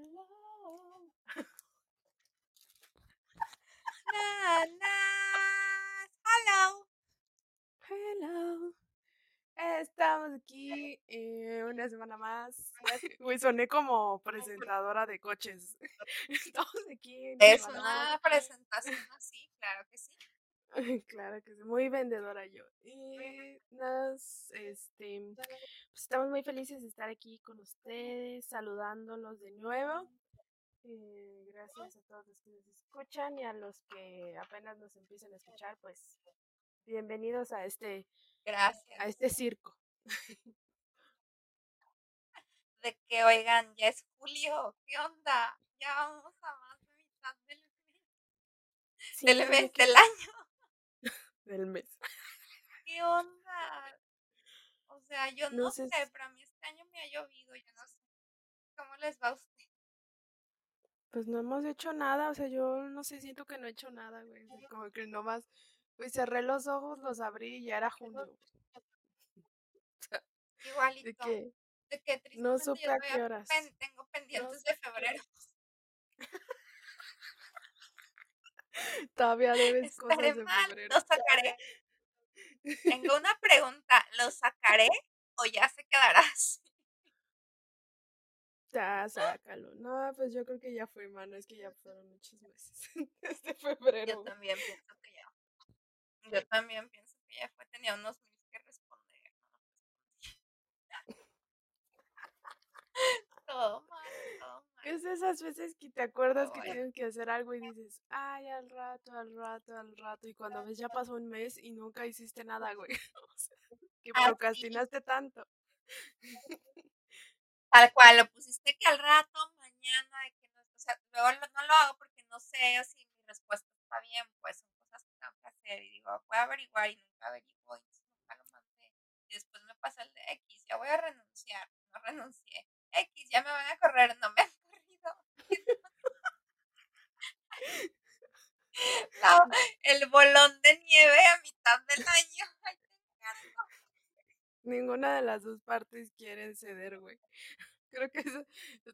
Hello. Nanas. Hello. Hello. Estamos aquí eh, una semana más. Güey, soné como presentadora de coches. Estamos aquí. una Es una presentación así, claro que sí. Claro que sí, muy vendedora yo. Y nos, este, pues estamos muy felices de estar aquí con ustedes, saludándolos de nuevo. Eh, gracias a todos los que nos escuchan y a los que apenas nos empiezan a escuchar, pues bienvenidos a este, a Gracias. este circo. De que, oigan, ya es julio. ¿Qué onda? Ya vamos a más de mitad del mes, Sí, mes, del año. Del mes. ¿Qué onda? O sea, yo No no, sé sé, pero a mí este año me ha llovido, yo no sé. ¿Cómo les va a usted? Pues no hemos hecho nada, o sea, yo no sé, siento que no he hecho nada, güey. como que nomás, pues cerré los ojos, los abrí y ya era junio. güey. De Igualito. que De que no supe a qué horas. pen- tengo pendientes de febrero. Todavía debes cosas de mal, lo sacaré. Tengo una pregunta, ¿lo sacaré o ya se quedará así? Ya, sácalo. No, pues yo creo que ya fue, mano. Es que ya fueron muchos meses desde febrero. Yo también pienso que ya. Yo también pienso que ya fue, tenía unos mil que responder. Todo mal, todo mal. Es de esas veces que te acuerdas que tienes que hacer algo y dices, ay, al rato, al rato, al rato. Y cuando ves ya pasó un mes y nunca hiciste nada, güey. O sea, que Así. procrastinaste tanto. Tal cual, lo pusiste que al rato, mañana, que no, o sea, luego lo- no lo hago porque no sé si mi respuesta está bien, pues son cosas que tengo que hacer y digo, voy a averiguar y nunca averiguo y nunca lo mandé. Y después me pasa el de X, ya voy a renunciar, no renuncié. X, ya me van a correr, no me el bolón de nieve a mitad del año. Ay. Ninguna de las dos partes quieren ceder, güey. Creo que eso,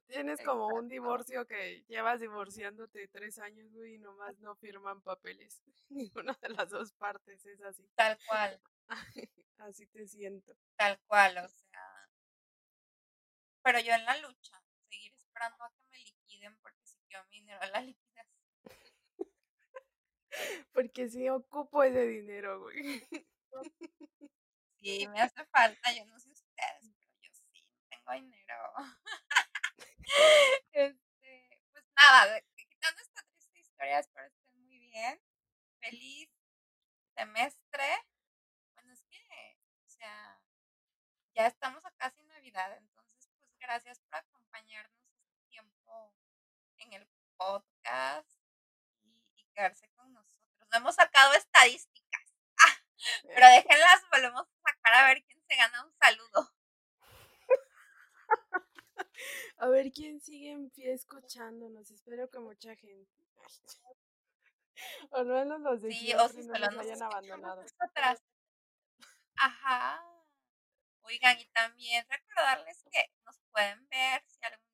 tienes como un divorcio que llevas divorciándote tres años, güey, y nomás no firman papeles. Ninguna de las dos partes es así. Tal cual, Así te siento. tal cual, o sea. Pero yo en la lucha, seguir esperando a que me liquiden porque si quiero mi dinero a la liquidación. Porque sí ocupo ese dinero, güey. Sí, me hace falta, yo no sé ustedes, pero yo sí, tengo dinero. este, pues nada, quitando esta triste historia, espero estén muy bien. Feliz semestre. Bueno, es que, o sea, ya estamos a casi Navidad, entonces, pues gracias por acompañarnos este tiempo en el podcast y, y quedarse con nosotros. No hemos sacado estadísticas, ah, pero déjenlas, volvemos a sacar a ver quién se gana un saludo. A ver quién sigue en pie escuchándonos. Espero que mucha gente. O no menos los de Sí, o si no nos hayan abandonado. nosotras. Ajá. Oigan, y también recordarles que nos pueden ver si algún.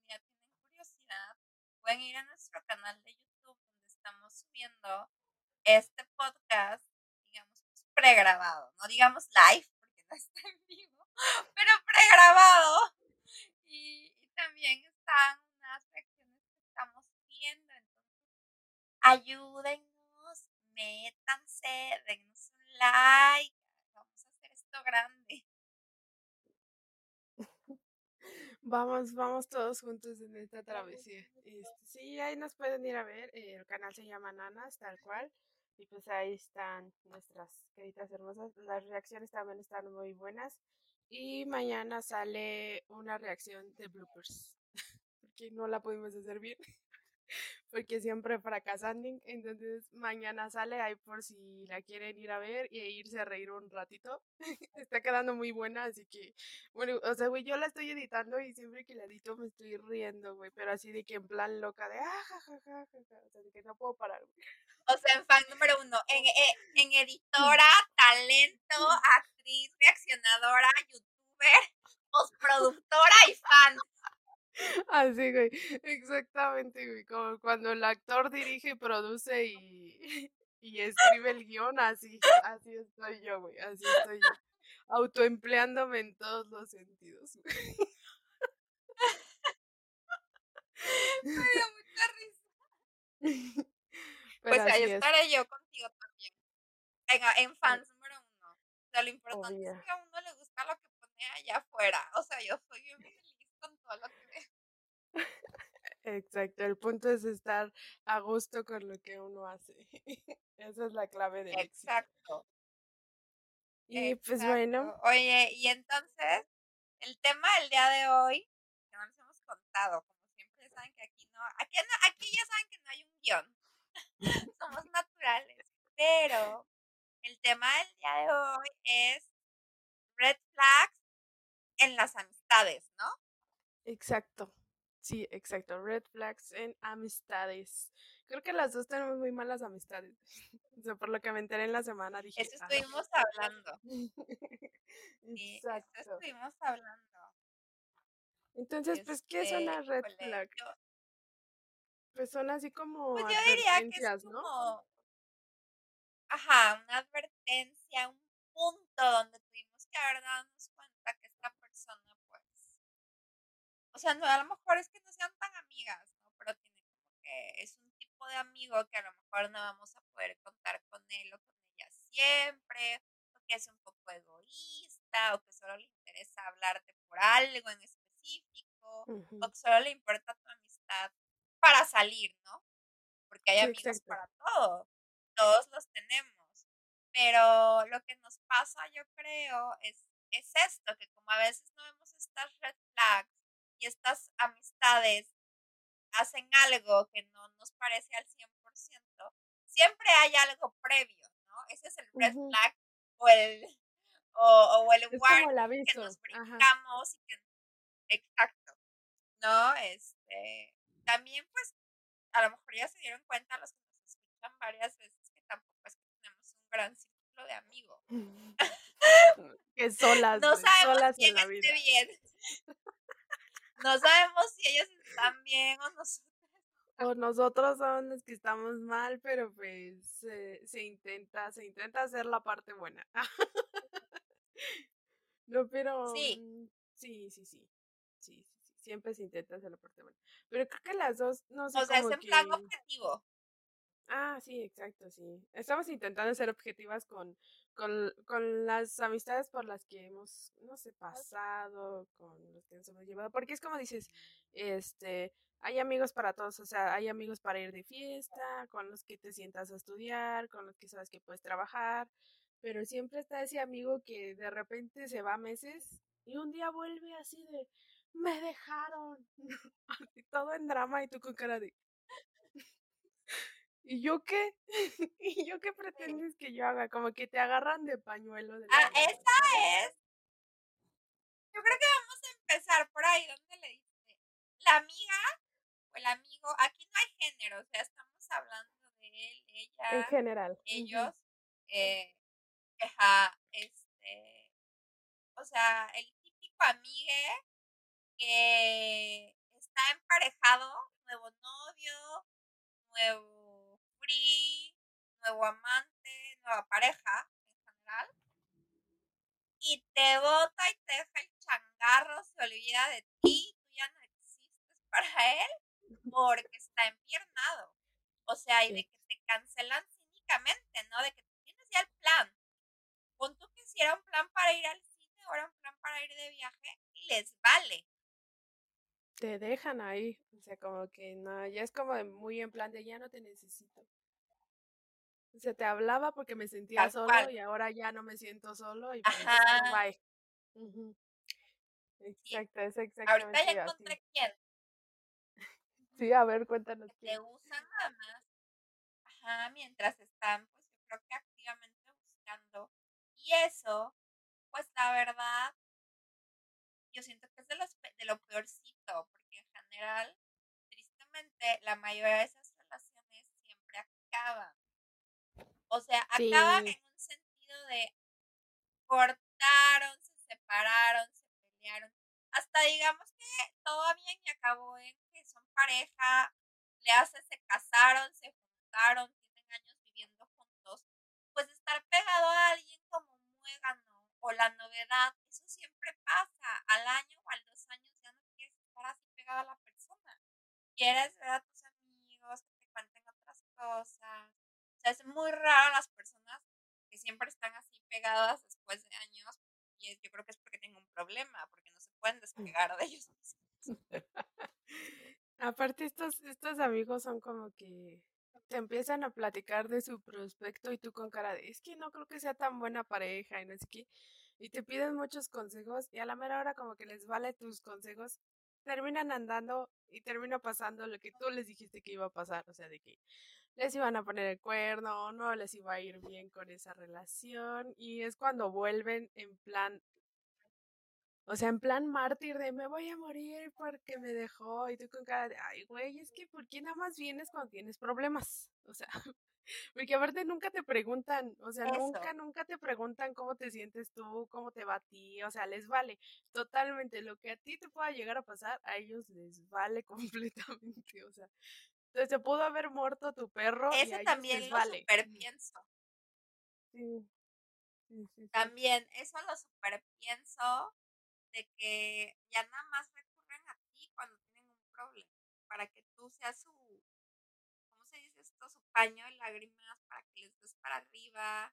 Pueden ir a nuestro canal de YouTube donde estamos subiendo este podcast, digamos, pregrabado. No digamos live porque no está en vivo, pero pregrabado. Y, también están unas reacciones que estamos viendo. Entonces, ayúdennos, métanse, dennos un like. Vamos a hacer esto grande. Vamos, vamos todos juntos en esta travesía. Este, sí, ahí nos pueden ir a ver. eh, el canal se llama Nanas, tal cual. Y pues ahí están nuestras caritas hermosas. Las reacciones también están muy buenas. Y mañana sale una reacción de bloopers. Porque no la pudimos hacer bien. Porque siempre fracasando. Entonces mañana sale ahí por si la quieren ir a ver y irse a reír un ratito. Está quedando muy buena, así que bueno, o sea, güey, yo la estoy editando y siempre que la edito me estoy riendo, güey, pero así de que en plan loca de ah, ja, ja, ja, ja, ja", o sea, de que no puedo parar, güey. O sea, en fan número uno, en, eh, en editora, talento, actriz, reaccionadora, youtuber, postproductora y fan. Así, güey, exactamente, güey, como cuando el actor dirige, produce y, y escribe el guion, así, así estoy yo, güey, así estoy yo, autoempleándome en todos los sentidos, güey. Me dio mucha risa. pues ahí estaré yo contigo también. Venga, en fans número uno. O sea, lo importante es que a uno le gusta lo que pone allá afuera. O sea, yo soy con todo lo que. Exacto, el punto es estar a gusto con lo que uno hace. Esa es la clave del Exacto. Y pues bueno. Oye, y entonces, el tema del día de hoy, que no nos hemos contado, como siempre saben que aquí no, aquí, aquí ya saben que no hay un guion. Somos naturales. Pero el tema del día de hoy es red flags en las amistades, ¿no? Exacto. Sí, exacto. Red flags en amistades. Creo que las dos tenemos muy malas amistades. O sea, por lo que me enteré en la semana dije. Eso estuvimos hablando. sí, eso estuvimos hablando. Entonces, pues, ¿qué es una red flag? pues son así como. Pues yo diría que es como. Ajá, una advertencia, un punto donde tuvimos que haber sea, no, a lo mejor es que no sean tan amigas, ¿no? Pero tiene como que es un tipo de amigo que a lo mejor no vamos a poder contar con él o con ella siempre, o que es un poco egoísta, o que solo le interesa hablarte por algo en específico, o que solo le importa tu amistad para salir, ¿no? Porque hay amigos para todo, todos los tenemos. Pero lo que nos pasa, yo creo, es, es esto, que como a veces no vemos estas red flags, y estas amistades hacen algo que no nos parece al 100%, siempre hay algo previo, ¿no? Ese es el red flag o el, o, o el warning que nos brincamos y que, exacto, ¿no? Este, también pues a lo mejor ya se dieron cuenta los que nos escuchan varias veces que tampoco es que tenemos un gran círculo de amigos. que solas, no sabemos solas quién en la esté bien. No sabemos si ellos están bien o nosotros. O nosotros somos los que estamos mal, pero pues se intenta, se intenta hacer la parte buena. no, pero sí. Mm, sí, sí, sí. Sí, sí, Siempre se intenta hacer la parte buena. Pero creo que las dos no sé. O sea, es en plan objetivo. Ah, sí, exacto, sí. Estamos intentando ser objetivas con, con, con las amistades por las que hemos, no sé, pasado, con los que nos hemos llevado, porque es como dices, este, hay amigos para todos, o sea, hay amigos para ir de fiesta, con los que te sientas a estudiar, con los que sabes que puedes trabajar, pero siempre está ese amigo que de repente se va meses y un día vuelve así de, me dejaron, todo en drama y tú con cara de, ¿Y yo qué? ¿Y yo qué pretendes que yo haga? Como que te agarran de pañuelo. De ah, esa es. Yo creo que vamos a empezar por ahí donde le dice la amiga o el amigo. Aquí no hay género, o sea, estamos hablando de él, ella. En general. Ellos. eh, este. O sea, el típico amigue que está emparejado, nuevo novio, nuevo nuevo amante, nueva pareja en general, y te bota y te deja el changarro, se olvida de ti, tú ya no existes para él porque está empiernado. O sea, y de que te cancelan cínicamente, ¿no? De que tienes ya el plan. Pon tú que si era un plan para ir al cine o era un plan para ir de viaje, les vale. Te dejan ahí, o sea, como que no, ya es como muy en plan de ya no te necesito. Se te hablaba porque me sentía solo y ahora ya no me siento solo y pues, bye. Exacto, es exactamente Ahorita ya encontré quién. Sí, a ver, cuéntanos. Te usan nada más. Ajá, mientras están, pues yo creo que activamente buscando. Y eso, pues la verdad, yo siento que es de, los, de lo peorcito, porque en general, tristemente, la mayoría de esas relaciones siempre acaban. O sea, acaban en un sentido de cortaron, se separaron, se pelearon. Hasta digamos que todo bien y acabó en que son pareja, le hace, se casaron, se juntaron, tienen años viviendo juntos, pues estar pegado a alguien como muégano o la novedad, eso siempre pasa, al año o al dos años pegado a la persona, quieres ver a tus amigos, que te cuenten otras cosas, o sea, es muy raro las personas que siempre están así pegadas después de años, y yo creo que es porque tienen un problema, porque no se pueden despegar de ellos. Aparte, estos, estos amigos son como que te empiezan a platicar de su prospecto y tú con cara de, es que no creo que sea tan buena pareja y no es que, y te piden muchos consejos y a la mera hora como que les vale tus consejos, terminan andando y termina pasando lo que tú les dijiste que iba a pasar, o sea, de que les iban a poner el cuerno, no les iba a ir bien con esa relación y es cuando vuelven en plan o sea, en plan mártir de me voy a morir porque me dejó y tú con cara de, ay, güey, es que ¿por qué nada más vienes cuando tienes problemas? O sea, porque aparte nunca te preguntan, o sea, nunca, nunca te preguntan cómo te sientes tú, cómo te va a ti, o sea, les vale totalmente lo que a ti te pueda llegar a pasar, a ellos les vale completamente, o sea, entonces se pudo haber muerto tu perro. Eso también lo vale. super pienso. Sí. Sí, sí, También, eso lo super pienso de que ya nada más recurren a ti cuando tienen un problema, para que tú seas su, ¿cómo se dice esto? Su paño de lágrimas, para que les des para arriba.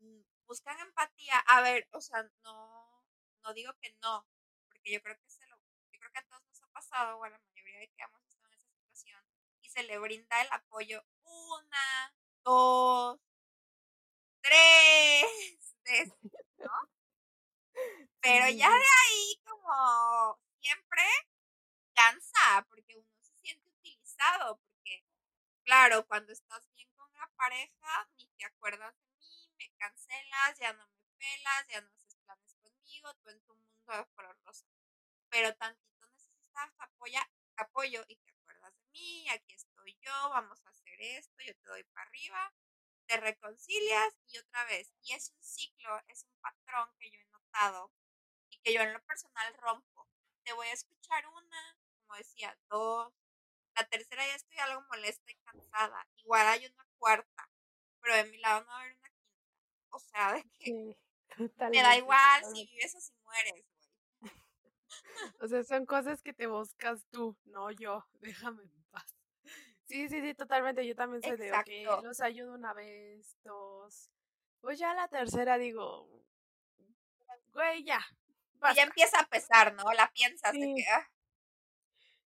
Mm, buscan empatía. A ver, o sea, no, no digo que no, porque yo creo que se lo, yo creo que a todos nos ha pasado, o a la mayoría de que hemos estado en esa situación, y se le brinda el apoyo una, dos, tres veces, ¿no? Pero ya de ahí, como siempre, cansa, porque uno se siente utilizado, porque, claro, cuando estás bien con la pareja, ni te acuerdas de mí, me cancelas, ya no me pelas, ya no haces planes conmigo, tú en tu mundo de color rosa. Pero tantito necesitas apoya, apoyo y te acuerdas de mí, aquí estoy yo, vamos a hacer esto, yo te doy para arriba, te reconcilias y otra vez. Y es un ciclo, es un patrón que yo he notado que yo en lo personal rompo. Te voy a escuchar una, como decía, dos. La tercera ya estoy algo molesta y cansada. Igual hay una cuarta, pero de mi lado no va a haber una quinta. O sea, de que me da igual si vives o si mueres, güey. O sea, son cosas que te buscas tú, no yo. Déjame en paz. Sí, sí, sí, totalmente. Yo también soy de, ok, los ayudo una vez, dos. Pues ya la tercera digo, güey, ya, y ya empieza a pesar, ¿no? La piensas sí. de ah.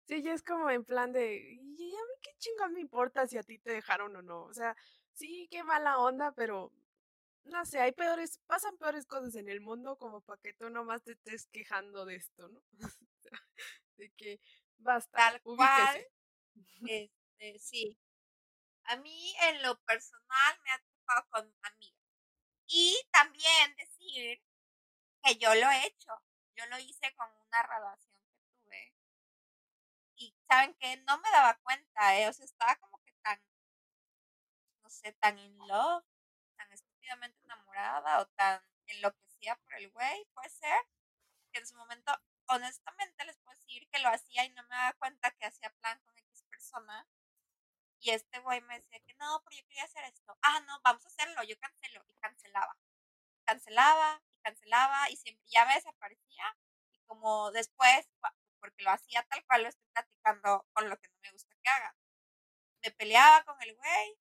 Sí, ya es como en plan de, ¿y a mí qué chingón me importa si a ti te dejaron o no? O sea, sí, qué mala onda, pero no sé, hay peores, pasan peores cosas en el mundo como para que tú nomás te estés quejando de esto, ¿no? de que basta. Tal cual. Este, sí. A mí en lo personal me ha tocado con amigas. Y también decir que yo lo he hecho. Yo lo hice con una relación que tuve. Y saben que no me daba cuenta, ¿eh? O sea, estaba como que tan, no sé, tan in love, tan estúpidamente enamorada o tan enloquecida por el güey, puede ser, que en su momento, honestamente les puedo decir que lo hacía y no me daba cuenta que hacía plan con X persona. Y este güey me decía que no, pero yo quería hacer esto. Ah, no, vamos a hacerlo, yo cancelo. Y cancelaba. Cancelaba cancelaba y siempre ya me desaparecía y como después, porque lo hacía tal cual lo estoy platicando con lo que no me gusta que haga, me peleaba con el güey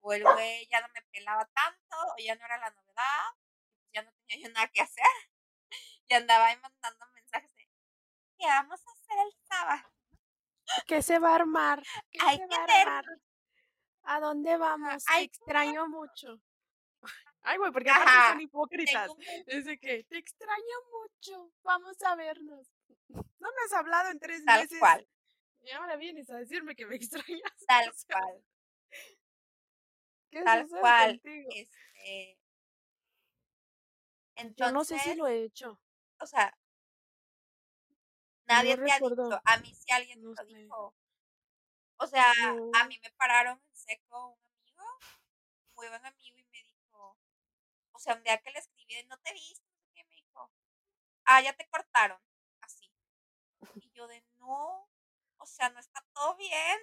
o el güey ya no me pelaba tanto o ya no era la novedad, ya no tenía yo nada que hacer y andaba ahí mandando mensajes de ¿qué vamos a hacer el sábado? ¿Qué se va a armar? ¿Qué Hay se va a armar? ¿A dónde vamos? Te extraño mucho. Ay, güey, porque aparte son hipócritas. Es de que te extraño mucho, vamos a vernos. No me has hablado en tres Tal meses. Cual. Y ahora vienes a decirme que me extrañas. Tal cual. ¿Qué Tal cual. Este... Entonces, Yo no sé si lo he hecho. O sea, nadie te ha dicho. A mí si alguien me lo dijo. O sea, a mí me pararon en seco un amigo, muy buen amigo, sea, un día que le escribí, no te viste, qué, me dijo, ah, ya te cortaron. yo de no, o sea, no está todo bien.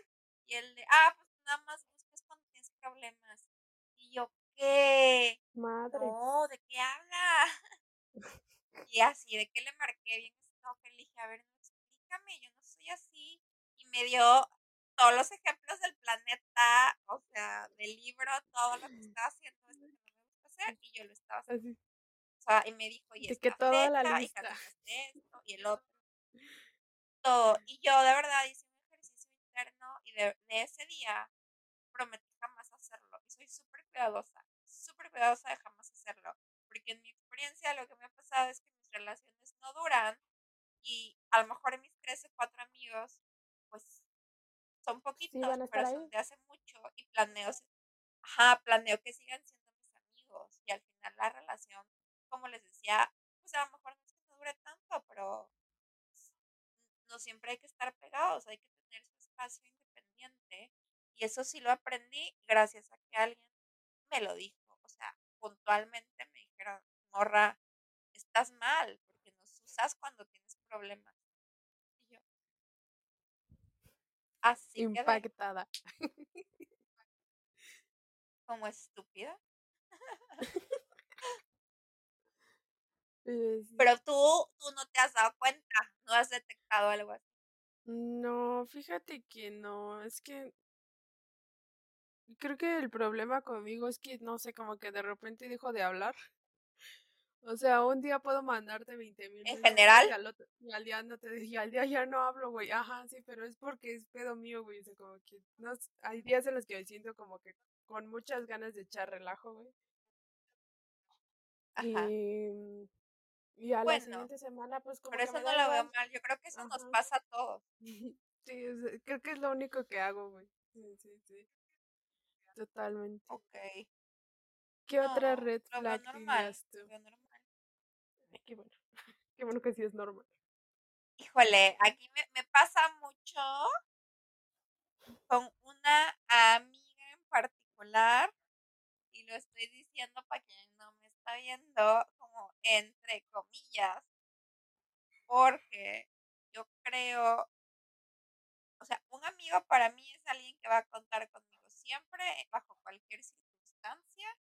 Y él de, ah, pues nada más buscas cuando tienes problemas. Y yo, ¿qué? Madre. No, ¿de qué habla? y así, de que le marqué bien que le dije, a ver, explícame, yo no soy así. Y me dio todos los ejemplos del planeta, o sea, del libro, todo lo que estaba haciendo, hacer, y yo lo estaba haciendo. Así. O sea, y me dijo, y esta que toda la fecha, y lista. cambiaste esto, y el otro. Todo. Y yo de verdad hice un ejercicio interno y de, de ese día prometí jamás hacerlo. Y soy súper cuidadosa, súper cuidadosa de jamás hacerlo. Porque en mi experiencia lo que me ha pasado es que mis relaciones no duran y a lo mejor mis tres o cuatro amigos, pues son poquitos, a pero son de hace mucho y planeo, ajá, planeo que sigan siendo amigos y al final la relación, como les decía, pues a lo mejor no es que no dure tanto, pero no siempre hay que estar pegados, hay que tener su espacio independiente y eso sí lo aprendí gracias a que alguien me lo dijo, o sea, puntualmente me dijeron, morra, estás mal porque nos usas cuando tienes problemas. Y yo, así quedé, Impactada. como estúpida. Pero tú, tú no te has dado cuenta, no has detectado algo así. No, fíjate que no, es que creo que el problema conmigo es que no sé, como que de repente dejo de hablar. O sea, un día puedo mandarte 20 mil En general, y al, otro, y al día no te y al día ya no hablo, güey. Ajá, sí, pero es porque es pedo mío, güey. O sea, como que no, hay días en los que me siento como que con muchas ganas de echar relajo, güey. Ajá. Y, y a la Bueno, siguiente semana, pues como pero que eso me no lo veo mal. Yo creo que eso nos Ajá. pasa a todos. Sí, creo que es lo único que hago, güey. Sí, sí, sí. Totalmente. Ok. ¿Qué otra No, red lo veo flag normal. dirías tú? Lo veo normal. Ay, qué bueno. Qué bueno que sí es normal. Híjole, aquí me, me pasa mucho con una amiga en particular y lo estoy diciendo para quien está viendo como entre comillas porque yo creo, o sea, un amigo para mí es alguien que va a contar conmigo siempre, bajo cualquier circunstancia,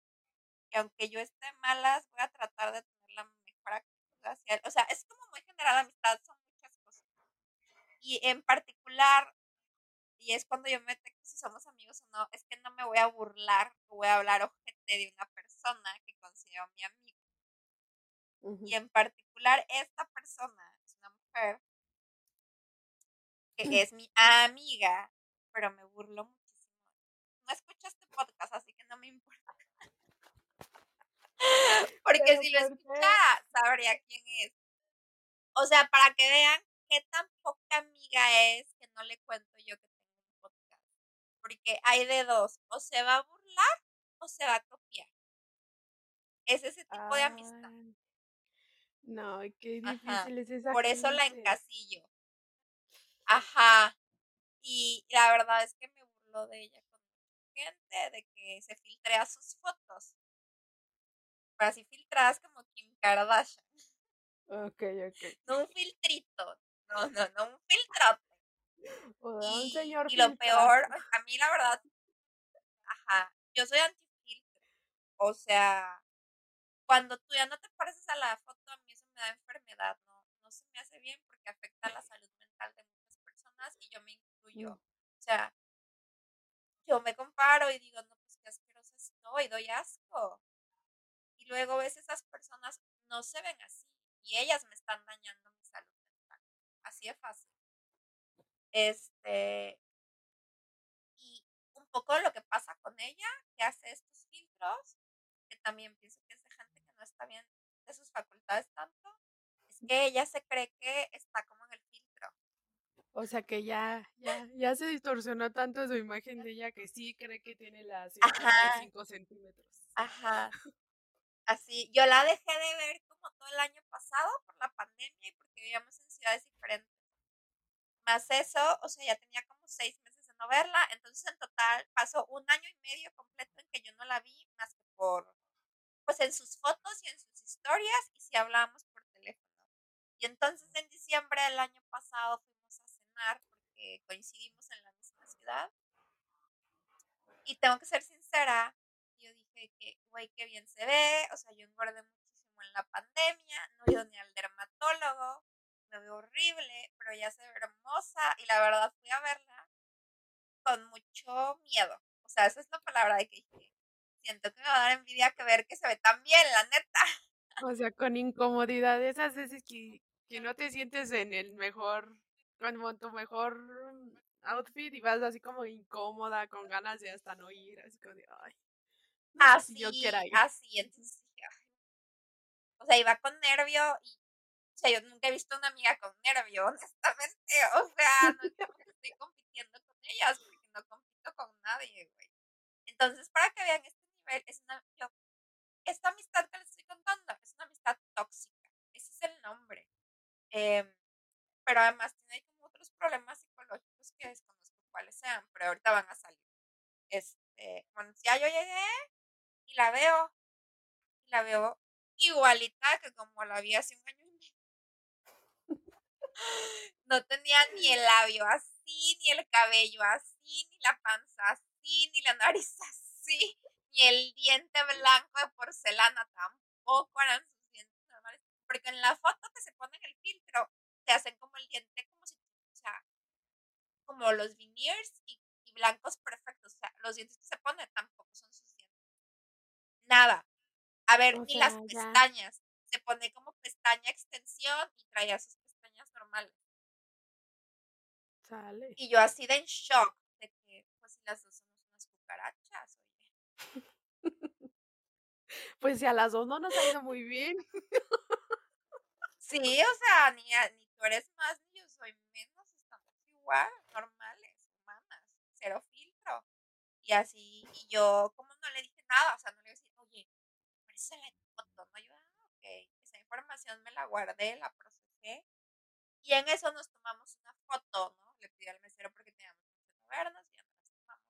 y aunque yo esté malas, voy a tratar de tener la mejor actitud hacia él. O sea, es como muy general, amistad son muchas cosas. Y en particular, y es cuando yo me detecto si somos amigos o no, es que no me voy a burlar, voy a hablar ojete de una persona que considero mi amigo. Y en particular, esta persona es una mujer que es mi amiga, pero me burlo muchísimo. No escucho este podcast, así que no me importa. Porque si lo escucha, sabría quién es. O sea, para que vean qué tan poca amiga es que no le cuento yo que tengo un podcast. Porque hay de dos, o se va a burlar o se va a copiar. Es ese tipo de amistad. No, qué Ajá. difícil es esa Por eso la encasillo. Ajá. Y la verdad es que me burlo de ella con gente, de que se filtrea sus fotos. Pero así filtradas como Kim Kardashian. Ok, ok. No un filtrito. No, no, no, un filtrote. Y, señor y lo peor, a mí la verdad, ajá, yo soy antifiltro. O sea, cuando tú ya no te pareces a la foto, a mí eso me da enfermedad, no, no se me hace bien porque afecta la salud mental de muchas personas y yo me incluyo. O sea, yo me comparo y digo, no, pues qué asquerosa estoy, doy asco. Y luego ves esas personas no se ven así y ellas me están dañando mi salud mental. Así de fácil. Este, y un poco lo que pasa con ella, que hace estos filtros, que también pienso que es de gente que no está bien de sus facultades tanto, es que ella se cree que está como en el filtro. O sea que ya, ya, ya se distorsionó tanto su imagen de ella que sí cree que tiene las Ajá. 55 centímetros. Ajá. Así, yo la dejé de ver como todo el año pasado por la pandemia y porque vivíamos en ciudades diferentes. Más eso, o sea, ya tenía como seis meses de no verla, entonces en total pasó un año y medio completo en que yo no la vi más que por, pues en sus fotos y en sus historias y si hablábamos por teléfono. Y entonces en diciembre del año pasado fuimos cenar porque coincidimos en la misma ciudad. Y tengo que ser sincera, yo dije que, güey, qué bien se ve, o sea, yo engordé muchísimo en la pandemia, no he ni al dermatólogo, me veo horrible, pero ella se ve hermosa y la verdad fui a verla con mucho miedo. O sea, esa es la palabra de que dije, siento que me va a dar envidia que ver que se ve tan bien, la neta. O sea, con incomodidad, esas veces que, que no te sientes en el mejor, como tu mejor outfit y vas así como incómoda, con ganas de hasta no ir, así como de, ay. así, yo quiera ir. así, entonces o sea, iba con nervio y, o sea, yo nunca he visto una amiga con nervio, honestamente, o sea, no es estoy compitiendo con ellas, porque no compito con nadie, güey. Entonces, para que vean este esta amistad que les estoy contando es una amistad tóxica, ese es el nombre. Em, pero además tiene como otros problemas psicológicos que desconozco cuáles sean, pero ahorita van a salir. Este, bueno, ya yo llegué y la veo, y la veo igualita que como la vi hace un año. No tenía ni el labio así, ni el cabello así, ni la panza así, ni la nariz así, ni el diente blanco de porcelana tampoco eran sus dientes normales. Porque en la foto que se pone en el filtro, te hacen como el diente, como si, o sea, como los veneers y, blancos perfectos. O sea, los dientes que se ponen tampoco son sus dientes. Nada. A ver, ni las pestañas. Se pone como pestaña extensión y traía sus pestañas normales. Sale. Y yo así de en shock de que, pues las dos somos unas cucarachas. Pues si a las dos no nos ha ido muy bien. sí, o sea, ni, ni tú eres más ni yo soy menos, estamos igual, normales, humanas, cero filtro. Y así, y yo como no le dije nada, o sea, no le dije, oye, parece la foto, ¿no? Yo, ah, ok, esa información me la guardé, la procesé. Y en eso nos tomamos una foto, ¿no? Le pedí al mesero porque teníamos que vernos y ya nos tomamos.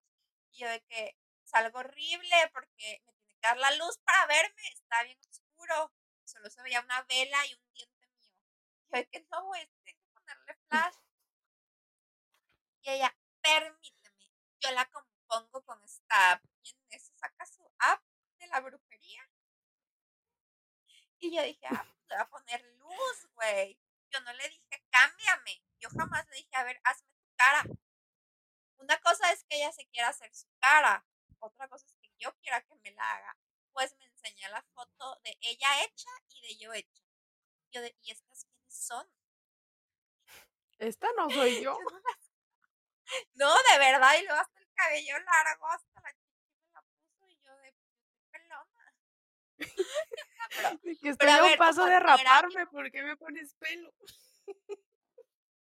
Y yo de que salgo horrible porque me tiene que dar la luz para verme, está bien oscuro. Solo se veía una vela y un diente mío. Yo que no, güey, tengo que ponerle flash. Y ella, permíteme, yo la compongo con esta app. Y en eso saca su app de la brujería. Y yo dije, ah, pues le voy a poner luz, güey. Yo no le dije, cámbiame. Yo jamás le dije, a ver, hazme tu cara. Una cosa es que ella se quiera hacer su cara. Otra cosa es que yo quiera que me la haga. Pues me enseña la foto de ella hecha y de yo hecha. Yo de, ¿y estas quiénes son? Esta no soy yo. no, de verdad. Y luego hasta el cabello largo, hasta la chica me la puso y yo de pelona. que estoy a un paso de raparme, ¿por qué me pones pelo?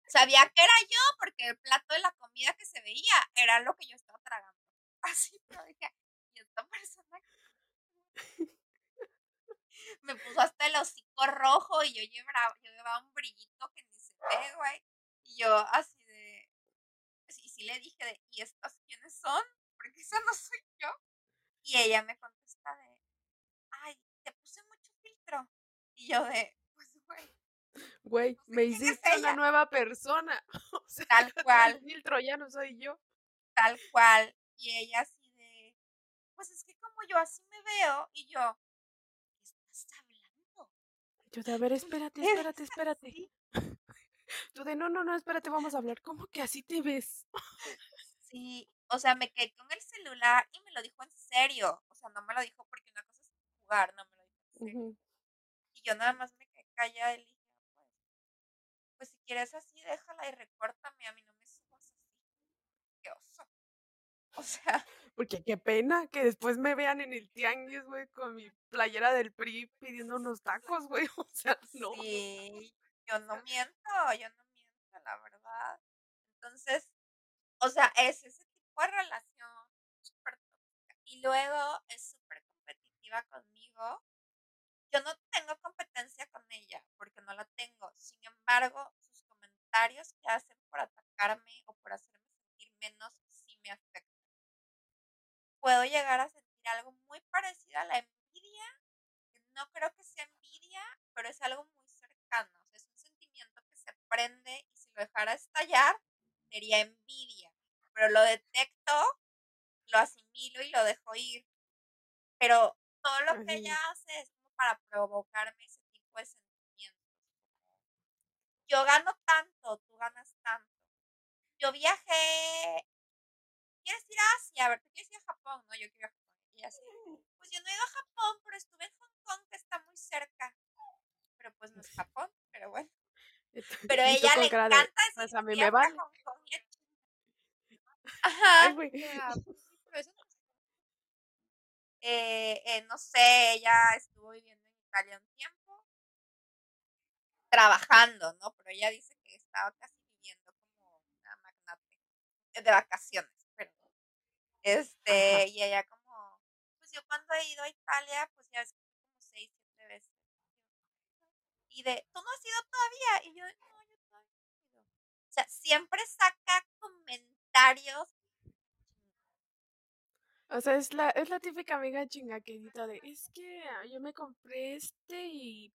Sabía que era yo porque el plato de la comida que se veía era lo que yo estaba tragando. Así, pero dije, y esta persona me puso hasta el hocico y yo llevaba, yo llevaba un brillito que ni se ve, güey. Y yo así de, y sí le dije de, ¿y estas quiénes son? Porque esa no soy yo. Y ella me contesta de, ay, te puse mucho filtro. Y yo de, pues, güey. Güey, me hiciste una nueva persona. O sea, Tal cual. El filtro ya no soy yo. Tal cual. Y ella así de, pues es que como yo así me veo, y yo. Yo de, a ver, espérate, espérate, espérate. Tú de, no, no, no, espérate, vamos a hablar. ¿Cómo que así te ves? Sí, o sea, me quedé con el celular y me lo dijo en serio. O sea, no me lo dijo porque una cosa es jugar, no me lo dijo en serio. Y yo nada más me quedé callada y le dije, pues, pues si quieres así, déjala y recórtame, a mí no me subas así. Qué oso. O sea. Porque qué pena que después me vean en el tianguis, güey, con mi playera del PRI pidiendo unos tacos, güey. O sea, no. Sí, yo no miento, yo no miento, la verdad. Entonces, o sea, es ese tipo de relación súper tóxica. Y luego es súper competitiva conmigo. Yo no tengo competencia con ella porque no la tengo. Sin embargo, sus comentarios que hacen por atacarme o por hacerme sentir menos sí me afectan. Puedo llegar a sentir algo muy parecido a la envidia. No creo que sea envidia, pero es algo muy cercano. O sea, es un sentimiento que se prende y si lo dejara estallar, sentiría envidia, pero lo detecto, lo asimilo y lo dejo ir. Pero todo lo que ella hace es como para provocarme ese tipo de sentimientos. Yo gano tanto, tú ganas tanto. Yo viajé, ¿quieres ir a Asia? A ver, tú quieres ir a Japón, ¿no? Yo quiero ir a Japón. Y así, pues yo no he ido a Japón, pero estuve en Hong Kong, que está muy cerca. Pero pues no es Japón, pero bueno. Pero ella le encanta de, pues a mí me vale. Hong Kong Ajá. Ay, güey. Eh, eh, no sé, ella estuvo viviendo en Italia un tiempo, trabajando, ¿no? Pero ella dice que estaba casi viviendo como una magnate de vacaciones. Este, y ella como, pues yo cuando he ido a Italia, pues ya es como seis, siete veces. Y de, ¿tú no has ido todavía? Y yo, no, yo todavía no he ido. O sea, siempre saca comentarios o sea, es la, es la típica amiga chingaquedita de, es que yo me compré este y,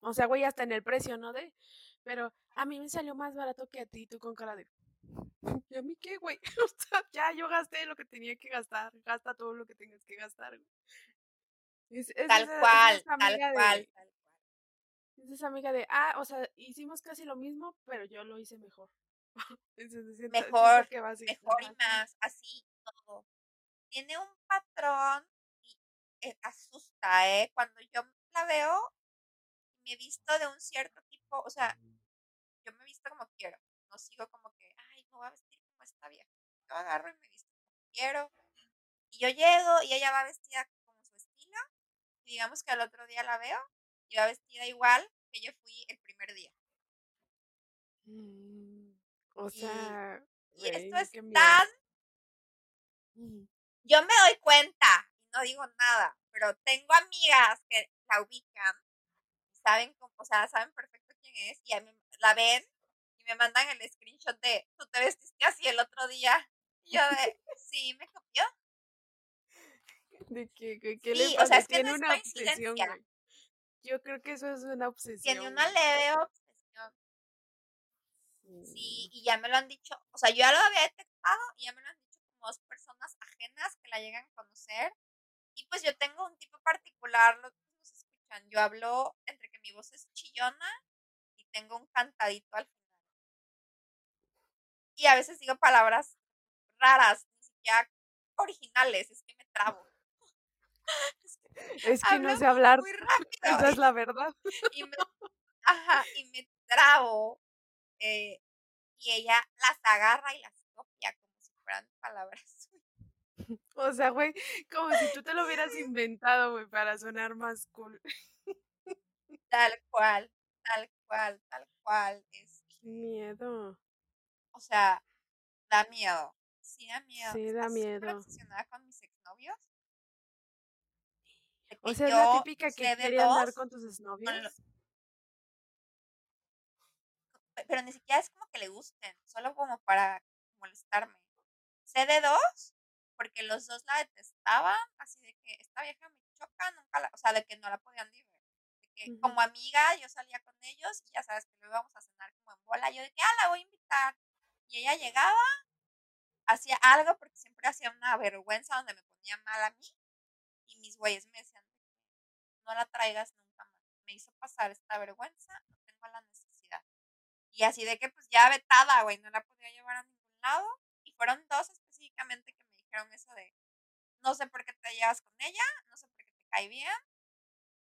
o sea, güey, hasta en el precio, ¿no? De, pero a mí me salió más barato que a ti, tú con cara de, ¿y a mí qué, güey? O sea, ya yo gasté lo que tenía que gastar, gasta todo lo que tengas que gastar, güey. Es, tal, cual, tal cual, tal cual. Es esa amiga de, ah, o sea, hicimos casi lo mismo, pero yo lo hice mejor. mejor, mejor y más, así, todo tiene un patrón y eh, asusta, ¿eh? Cuando yo la veo, me he visto de un cierto tipo, o sea, yo me he visto como quiero, no sigo como voy a vestir como esta vieja. Yo agarro y me visto como quiero. Y yo llego y ella va vestida como su estilo, y digamos que al otro día la veo y va vestida igual que yo fui el primer día. Mm, o sea, y, esto es tan yo me doy cuenta y no digo nada, pero tengo amigas que la ubican, saben o sea, saben perfecto quién es y a mí la ven me mandan el screenshot de tú te vestiste así el otro día. Y yo de, sí, me copió. ¿De qué, qué, le pasa? O sea, es que Tiene una obsesión, güey. Yo creo que eso es una obsesión. Tiene una leve obsesión. Sí, y ya me lo han dicho, o sea, yo ya lo había detectado y ya me lo han dicho como dos personas ajenas que la llegan a conocer. Y pues yo tengo un tipo particular, los que nos escuchan. Yo hablo entre que mi voz es chillona y tengo un cantadito al final. Y a veces digo palabras raras, siquiera originales, es que me trabo. Es que, no sé hablar. Muy rápido. Esa es la verdad. Y me, ajá, y me trabo. Eh, y ella las agarra y las copia como si fueran palabras o sea, güey, como si tú te lo hubieras inventado, güey, para sonar más cool. Tal cual, tal cual, tal cual. Es, miedo. O sea, da miedo. Sí, da miedo. Sí, da miedo. obsesionada con mis exnovios. O sea, es la típica que quería andar con tus exnovios. Pero ni siquiera es como que le gusten, solo como para molestarme. Sé de dos porque los dos la detestaban, así de que esta vieja me choca, nunca la, o sea, de que no la podían divertir. De que como amiga yo salía con ellos y ya sabes que luego íbamos a cenar como en bola, yo de que, ah, la voy a invitar. Y ella llegaba, hacía algo porque siempre hacía una vergüenza donde me ponía mal a mí y mis güeyes me decían no la traigas nunca más. Me hizo pasar esta vergüenza, no tengo la necesidad. Y así de que pues ya vetada, güey, no la podía llevar a ningún lado. Y fueron dos específicamente que dijeron eso de, no sé por qué te llevas con ella, no sé por qué te cae bien,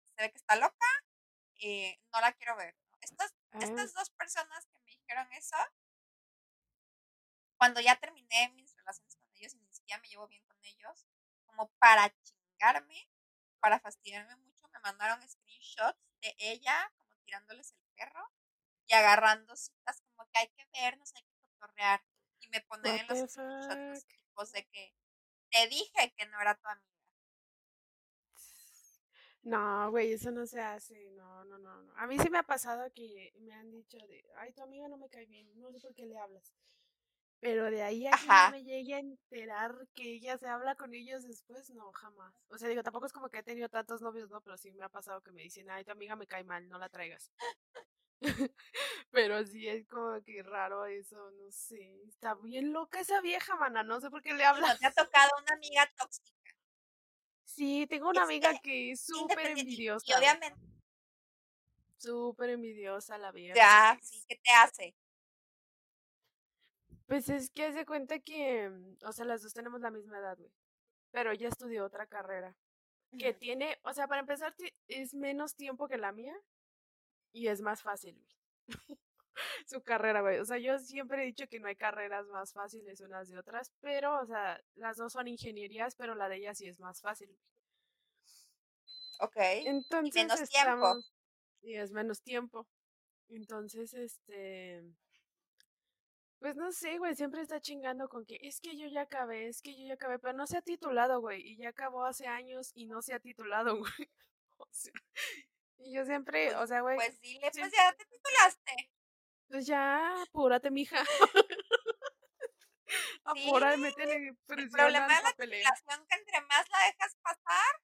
se ve que está loca, eh, no la quiero ver. Estas, ah. estas dos personas que me dijeron eso, cuando ya terminé mis relaciones con ellos y ni siquiera me llevo bien con ellos, como para chingarme, para fastidiarme mucho, me mandaron screenshots de ella como tirándoles el perro y agarrando citas como que hay que vernos, hay que cotorrear y me ponen en los screenshots de que te dije que no era tu amiga. No, güey, eso no se hace, no, no, no, no. A mí sí me ha pasado que me han dicho de, ay, tu amiga no me cae bien, no sé por qué le hablas. Pero de ahí a que no me llegue a enterar que ella se habla con ellos después, no, jamás. O sea, digo, tampoco es como que he tenido tantos novios, no, pero sí me ha pasado que me dicen, ay, tu amiga me cae mal, no la traigas. Pero sí es como que raro eso, no sé. Está bien loca esa vieja, mana. No sé por qué le hablas. ¿No te ha tocado una amiga tóxica? Sí, tengo una amiga que es súper envidiosa. Y obviamente. Súper envidiosa la vieja. Ya, sí, ¿qué te hace? Pues es que hace cuenta que, o sea, las dos tenemos la misma edad, güey. Pero ella estudió otra carrera. Que tiene, o sea, para empezar, es menos tiempo que la mía y es más fácil, güey. Su carrera, güey. O sea, yo siempre he dicho que no hay carreras más fáciles unas de otras, pero, o sea, las dos son ingenierías, pero la de ella sí es más fácil. Ok. Entonces, y menos tiempo. Y es menos tiempo. Entonces, este. Pues no sé, güey, siempre está chingando con que es que yo ya acabé, es que yo ya acabé, pero no se ha titulado, güey, y ya acabó hace años y no se ha titulado, güey. O sea, y yo siempre, pues, o sea, güey. Pues dile, pues ya te titulaste. Pues ya, apúrate, mija. Apúrate, métele presión El problema de la titulación que entre más la dejas pasar,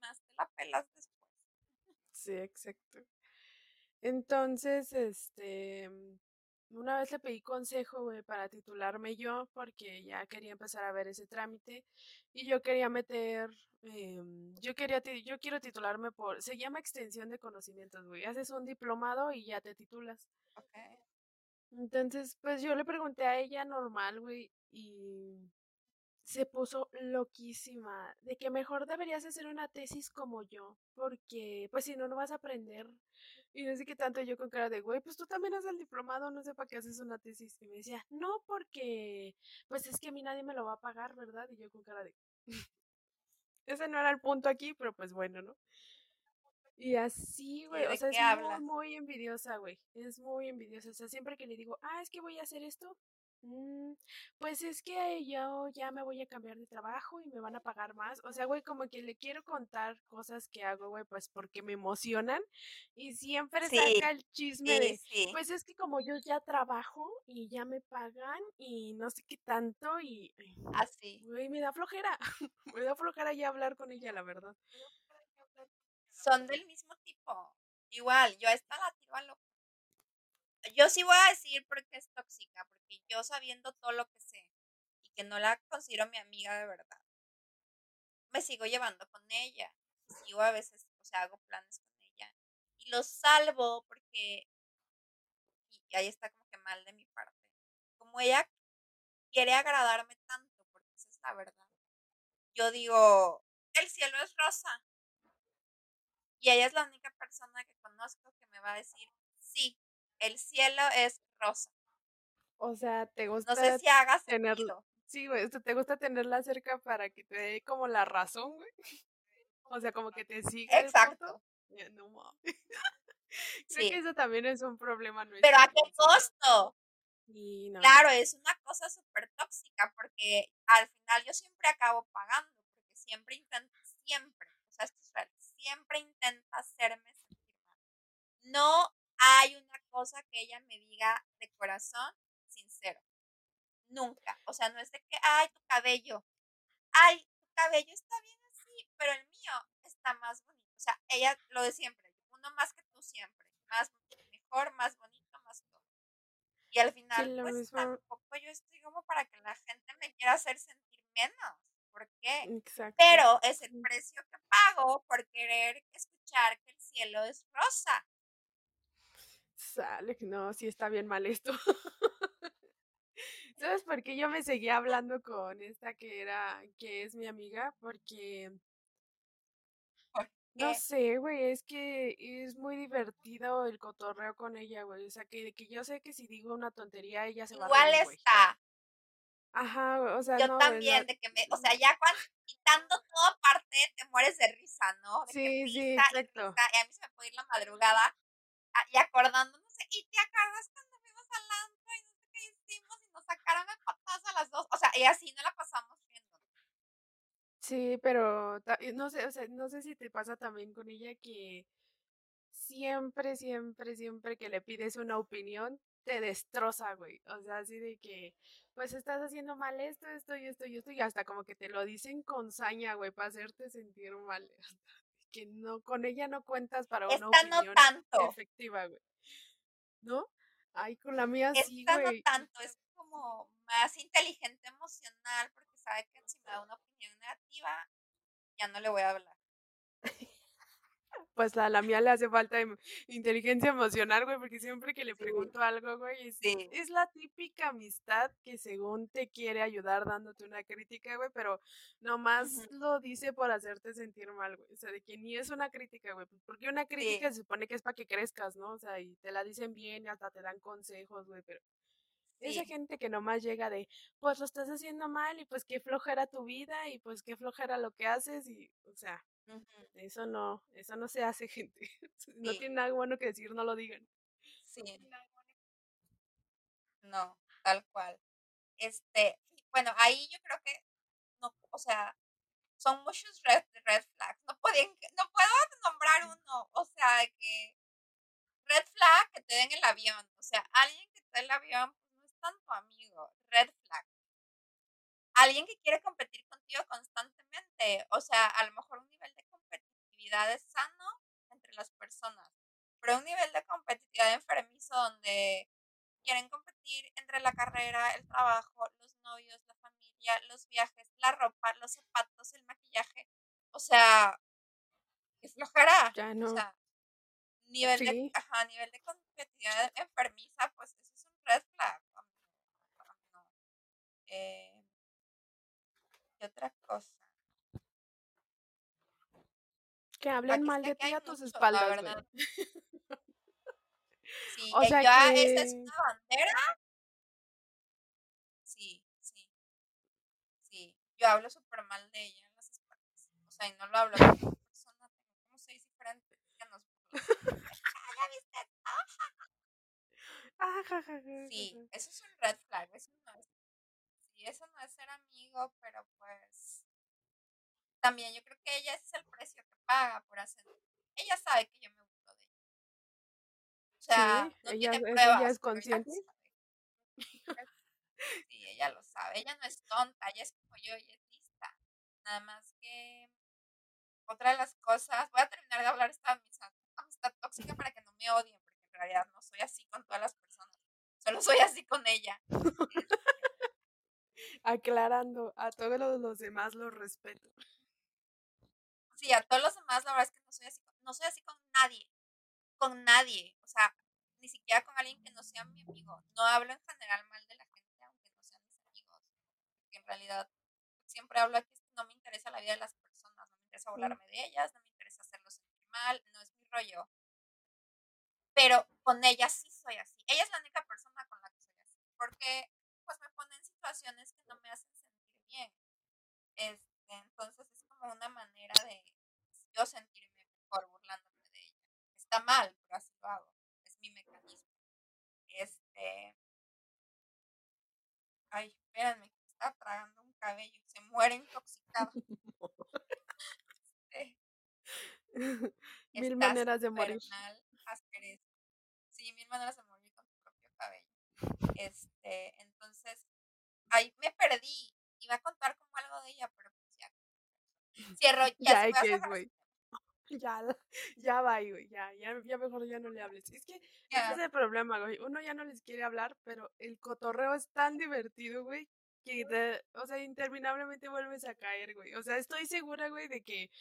más te la pelas después. Sí, exacto. Entonces, este, una vez le pedí consejo, güey, para titularme yo, porque ya quería empezar a ver ese trámite y yo quería meter, em, yo quería, yo quiero titularme por, se llama extensión de conocimientos, güey, haces un diplomado y ya te titulas. Okay. Entonces, pues yo le pregunté a ella normal, güey, y se puso loquísima de que mejor deberías hacer una tesis como yo, porque pues si no, no vas a aprender. Y no sé qué tanto yo con cara de, güey, pues tú también haces el diplomado, no sé para qué haces una tesis. Y me decía, no, porque pues es que a mí nadie me lo va a pagar, ¿verdad? Y yo con cara de... Ese no era el punto aquí, pero pues bueno, ¿no? Y así, güey, o sea, es muy, muy envidiosa, güey. Es muy envidiosa. O sea, siempre que le digo, ah, es que voy a hacer esto, Mm, pues es que yo ya me voy a cambiar de trabajo y me van a pagar más. O sea, güey, como que le quiero contar cosas que hago, güey, pues porque me emocionan. Y siempre saca el chisme de, pues es que como yo ya trabajo y ya me pagan y no sé qué tanto y... Así. Güey, me da flojera. me da flojera ya hablar con ella, la verdad. Son del mismo tipo. Igual, yo a esta la tiro a lo yo sí voy a decir porque es tóxica, porque yo sabiendo todo lo que sé y que no la considero mi amiga de verdad, me sigo llevando con ella. Sigo a veces, o sea, hago planes con ella. Y lo salvo porque, y ahí está como que mal de mi parte, como ella quiere agradarme tanto, porque es la verdad. Yo digo, el cielo es rosa. Y ella es la única persona que conozco que me va a decir, el cielo es rosa. O sea, te gusta. No sé si hagas tenerlo. Sí, güey, te gusta tenerla cerca para que te dé como la razón, güey. O sea, como que te siga. Exacto. No mames. Creo que eso también es un problema nuestro. Pero ¿a qué costo? Claro, es una cosa súper tóxica porque al final yo siempre acabo pagando, porque siempre intento, siempre, o sea, esto es real, siempre intenta hacerme sentir mal. No hay una cosa que ella me diga de corazón sincero. Nunca. O sea, no es de que, ay, tu cabello. Ay, tu cabello está bien así, pero el mío está más bonito. O sea, ella lo de siempre. Uno más que tú siempre. Más mejor, más bonito, más todo. Y al final, pues tampoco yo estoy como para que la gente me quiera hacer sentir menos. ¿Por qué? Exacto. Pero es el precio que pago por querer escuchar que el cielo es rosa. Sale, no, sí está bien mal esto. ¿Sabes por qué yo me seguía hablando con esta que era, que es mi amiga? Porque no sé, güey, es que es muy divertido el cotorreo con ella, güey. O sea, que, que yo sé que si digo una tontería, ella se va a Igual está. Ajá, o sea, yo también, de que me, o sea, ya cuando quitando toda parte, te mueres de risa, ¿no? sí, sí, exacto. Y, a mí se me puede ir la madrugada y acordándonos, y te acuerdas cuando fuimos al antro y no sé qué hicimos y nos sacaron a patadas a las dos, o sea, y así no la pasamos viendo. Sí, pero no sé, o sea, no sé si te pasa también con ella que siempre, siempre, siempre que le pides una opinión, te destroza, güey. O sea, así de que, pues estás haciendo mal esto, esto y esto y esto, y hasta como que te lo dicen con saña, güey, para hacerte sentir mal. que no, con ella no cuentas para una opinión efectiva, güey. ¿No? Ay, con la mía sí, Esta no güey. tanto, es como más inteligente emocional porque sabe que si me da una opinión negativa, ya no le voy a hablar. Pues a la mía le hace falta em- inteligencia emocional, güey, porque siempre que le pregunto algo, güey, es, Sí. es la típica amistad que según te quiere ayudar dándote una crítica, güey, pero nomás lo dice por hacerte sentir mal, güey. O sea, de que ni es una crítica, güey, porque una crítica se supone que es para que crezcas, ¿no? O sea, y te la dicen bien y hasta te dan consejos, güey, pero esa Sí. gente que nomás llega de, pues lo estás haciendo mal y pues qué flojera tu vida y pues qué flojera lo que haces y, o sea, Eso no, eso no se hace, gente. No tiene nada bueno que decir, no lo digan. Sí. No, tal cual. Este, bueno, ahí yo creo que no, o sea, son muchos red, red flags. No pueden, no puedo nombrar uno. O sea, que red flag que te den el avión. O sea, alguien que te dé el avión pues, no es tanto amigo. Red flag. Alguien que quiere competir constantemente. O sea, a lo mejor un nivel de competitividad es sano entre las personas. Pero un nivel de competitividad enfermizo donde quieren competir entre la carrera, el trabajo, los novios, la familia, los viajes, la ropa, los zapatos, el maquillaje. O sea, qué flojera. Ya O no. sea, nivel de, ajá, nivel de competitividad enfermiza, pues eso es un red flag. No. Eh, ¿Qué otra cosa? Que hablen mal que de ti a tus mucho, la espaldas, verdad. Sí, O eh, sea ya esa es que- una bandera. Sí, sí. Sí, yo hablo súper mal de ella en las espaldas. O sea, y no lo hablo como persona, tengo como seis diferentes que nos. Ah, Sí, eso es un red flag. Es, sí, eso no es ser amigo, pero pues también yo creo que ella es el precio que paga por hacer. Ella sabe que yo me burlo de ella. O sea, Sí, no ella- tiene pruebas. es ella lo consciente. Sí, ella lo sabe. Ella no es tonta, ella es como yo, ella es lista. Nada más que otra de las cosas, voy a terminar de hablar esta amistad, amistad tóxica para que no me odien, porque en realidad no soy así con todas las personas. Solo soy así con ella. Aclarando, a todos los, los demás los respeto. Sí, a todos los demás, la verdad es que no soy así con, no soy así con nadie. Con nadie. O sea, ni siquiera con alguien que no sea mi amigo. No hablo en general mal de la gente, aunque no sean mis amigos. Porque en realidad siempre hablo aquí, no me interesa la vida de las personas, no me interesa burlarme de ellas, no me interesa hacerlos sentir mal, no es mi rollo. Pero con ella sí soy así. Ella es la única persona con la que soy así. Porque pues me pone en situaciones que no me hacen sentir bien. Este, entonces es como una manera de yo sentirme mejor burlándome de ella. Está mal, pero así lo hago. Es mi mecanismo. Este. Ay, espérenme, que está tragando un cabello se muere intoxicado. Este, Mil maneras de morir. eso. Sí, mil maneras de morir con tu propio cabello. Este, entonces, ahí me perdí. Iba a contar como algo de ella, pero pues. Cierro, ya, Ya cerrar güey. Ya, ya va, güey, ya, ya, ya mejor ya no le hables. Es que ese es el problema, güey. Uno ya no les quiere hablar, pero el cotorreo es tan divertido, güey, que, de- o sea, interminablemente vuelves a caer, güey. O sea, estoy segura, güey, de que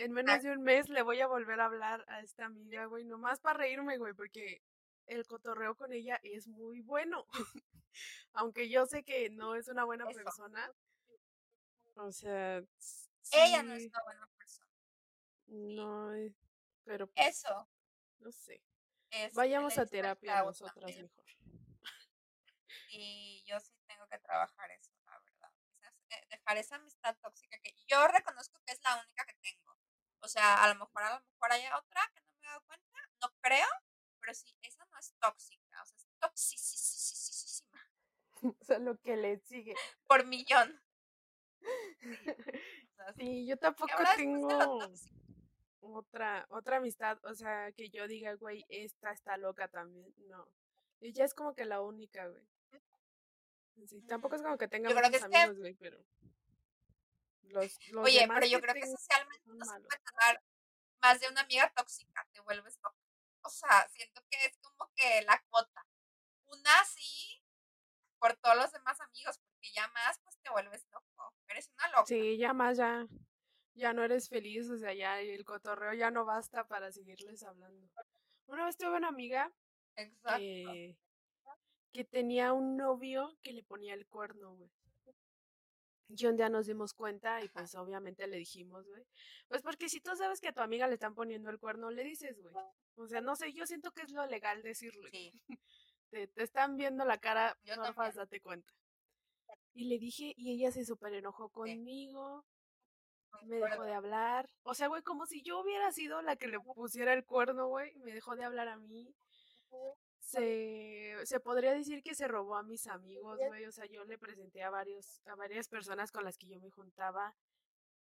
en menos de un mes le voy a volver a hablar a esta amiga, güey, nomás para reírme, güey, porque el cotorreo con ella es muy bueno. Aunque yo sé que no es una buena Eso. persona. O sea, Ella no es una buena persona. no, eh, pero pues, Eso no sé. es. Vayamos a terapia nosotras también. mejor. Y yo sí tengo que trabajar eso, la verdad. Eh, dejar esa amistad tóxica que yo reconozco que es la única que tengo. O sea, a lo mejor, a lo mejor hay otra que no me he dado cuenta, no creo, pero sí, esa no es tóxica, o sea, es toxicísima O sea, lo que le sigue. por millón. Sí, sea, sí. Sí, yo tampoco tengo otra, otra amistad, o sea, que yo diga, güey, esta está loca también. No. Ella es como que la única, güey. Sí, tampoco es como que tenga Yo muchos que- amigos, güey, pero. Los, los Oye, pero yo creo que socialmente no se puede tener más de una amiga tóxica, te vuelves loca. O sea, siento que es como que la cuota. por todos los demás amigos, porque ya más, pues te vuelves loco. Eres una loca. Sí, ya más, ya, ya no eres feliz, o sea, ya el cotorreo ya no basta para seguirles hablando. Una vez tuve una amiga Exacto. que, que tenía un novio que le ponía el cuerno, güey. Y un día nos dimos cuenta y pues obviamente le dijimos, güey. Pues porque si tú sabes que a tu amiga le están poniendo el cuerno, le dices, güey. O sea, no sé, yo siento que es lo legal decirle. Sí. Te, te están viendo la cara, Yo también. date cuenta. Y le dije, y ella se súper enojó conmigo, me dejó de hablar. O sea, güey, como si yo hubiera sido la que le pusiera el cuerno, güey, me dejó de hablar a mí. Se, se podría decir que se robó a mis amigos, güey. O sea, yo le presenté a varios, a varias personas con las que yo me juntaba.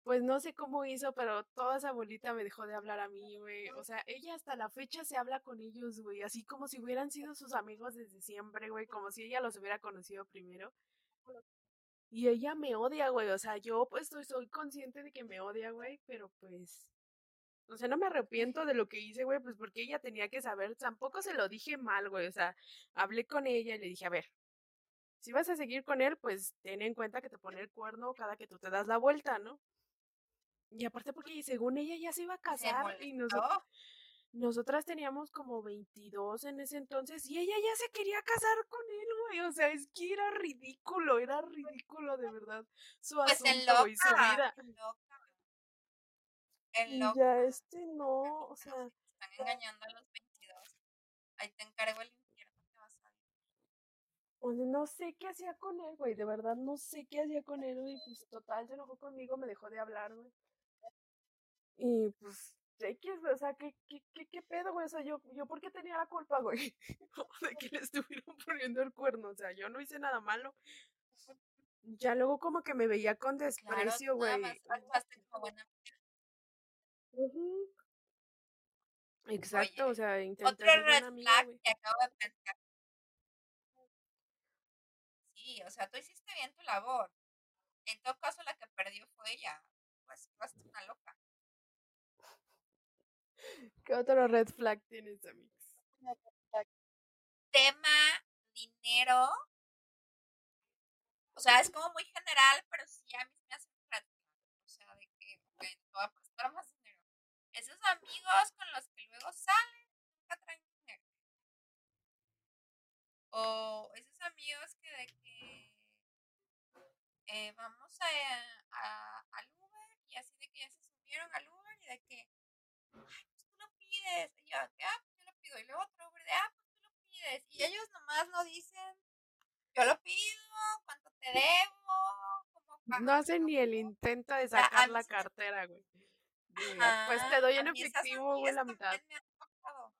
Pues no sé cómo hizo, pero toda esa bolita me dejó de hablar a mí, güey. O sea, ella hasta la fecha se habla con ellos, güey. Así como si hubieran sido sus amigos desde siempre, güey. Como si ella los hubiera conocido primero. Y ella me odia, güey. O sea, yo pues soy, soy consciente de que me odia, güey. Pero pues. O sea, no me arrepiento de lo que hice, güey. Pues porque ella tenía que saber. Tampoco se lo dije mal, güey. O sea, hablé con ella y le dije, a ver. Si vas a seguir con él, pues ten en cuenta que te pone el cuerno cada que tú te das la vuelta, ¿no? Y aparte porque según ella ya se iba a casar y nosotros, nosotras teníamos como 22 en ese entonces y ella ya se quería casar con él, güey. O sea, es que era ridículo, era ridículo de verdad. Su Pues asunto, güey, su loca. vida. En loca. En Y loca. ya este no, o sea, están engañando a los 22. Ahí te encargo el infierno que vas a vivir. o sea, no sé qué hacía con él, güey. De verdad no sé qué hacía con él, güey. Pues total se enojó conmigo, me dejó de hablar, güey. Y pues, X, o sea, ¿qué, qué, qué, qué pedo, güey? O sea, yo, yo, ¿por qué tenía la culpa, güey? de que le estuvieron poniendo el cuerno. O sea, yo no hice nada malo. Ya luego como que me veía con desprecio, tú güey. Exacto, Oye, o sea, intenté Otro ser red buena amiga, flag güey. que acabo de pensar. Sí, o sea, tú hiciste bien tu labor. En todo caso, la que perdió fue ella. Pues vas una loca. ¿Qué otro red flag tienes, amigos? Tema, dinero. O sea, es como muy general, pero sí a mí me hace un red flag. O sea, de que, ok, te voy a prestar más dinero. Esos amigos con los que luego salen nunca traen dinero. O esos amigos que de que eh, vamos a, a- al Uber y así de que ya se subieron al Uber y de que, ay, pues tú lo pides. Y yo, ¿qué? Ah, pues yo lo pido. Y luego otro ah, pues tú lo pides. Y ellos nomás no dicen, yo lo pido, cuánto te debo, cómo No hacen ni el intento de sea, a sacar la me- cartera, güey. Ajá, pues te doy en efectivo, güey, la mitad. también me han tocado.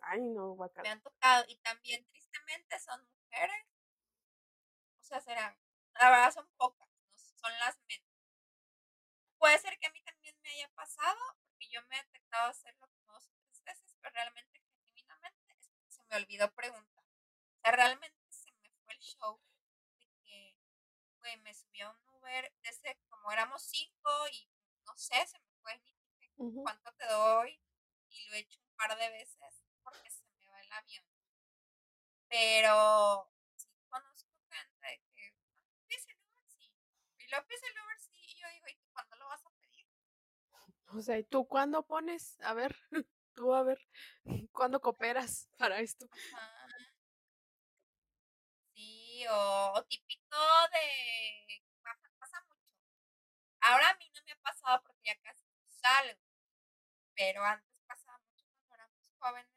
Ay, no, Me guacala. han tocado. Y también, tristemente, son mujeres. O sea, serán, la verdad son pocas, no son las menos. Puede ser que a mí también me haya pasado, yo me he detectado hacerlo como dos o tres veces, pero realmente, genuinamente, es porque se me olvidó preguntar. O sea, realmente se me fue el show de que, güey, me subí a un Uber, de ese, como éramos cinco y no sé, se me fue, ni dije Ujú. cuánto te doy, y lo he hecho un par de veces porque se me va el avión. Pero sí conozco gente que, "Ah, ¿pides el Uber? Sí. Y el Uber, O sea, ¿y tú cuándo pones? A ver, tú a ver, ¿cuándo cooperas para esto? Ajá. Sí, o, o típico de... Pasa, mucho. Ahora a mí no me ha pasado porque ya casi salgo. Pero antes pasaba mucho cuando éramos jóvenes.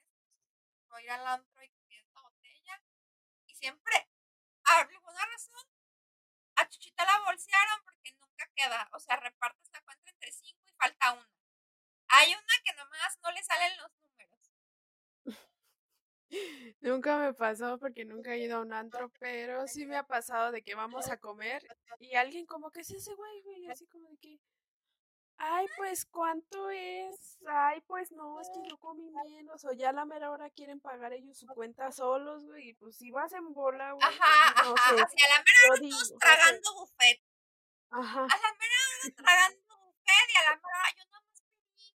O ir al antro y que pides la botella. Y siempre, por alguna razón, a Chuchita la bolsearon porque nunca queda. O sea, repartes la cuenta entre cinco falta una. Hay una que nomás no le salen los números. Nunca me pasó porque nunca he ido a un antro, pero sí me ha pasado de que vamos a comer y alguien como que es ese güey, güey, así como de que, ay, pues, ¿cuánto es? Ay, pues, no, es que yo comí menos, o ya a la mera hora quieren pagar ellos su cuenta solos, güey, y pues si vas en bola, güey, Ajá, pues, no ajá. sé, Hacia la mera hora todos tragando buffet. ajá, A la mera hora tragando buffet y a la mera hora yo nada más pedí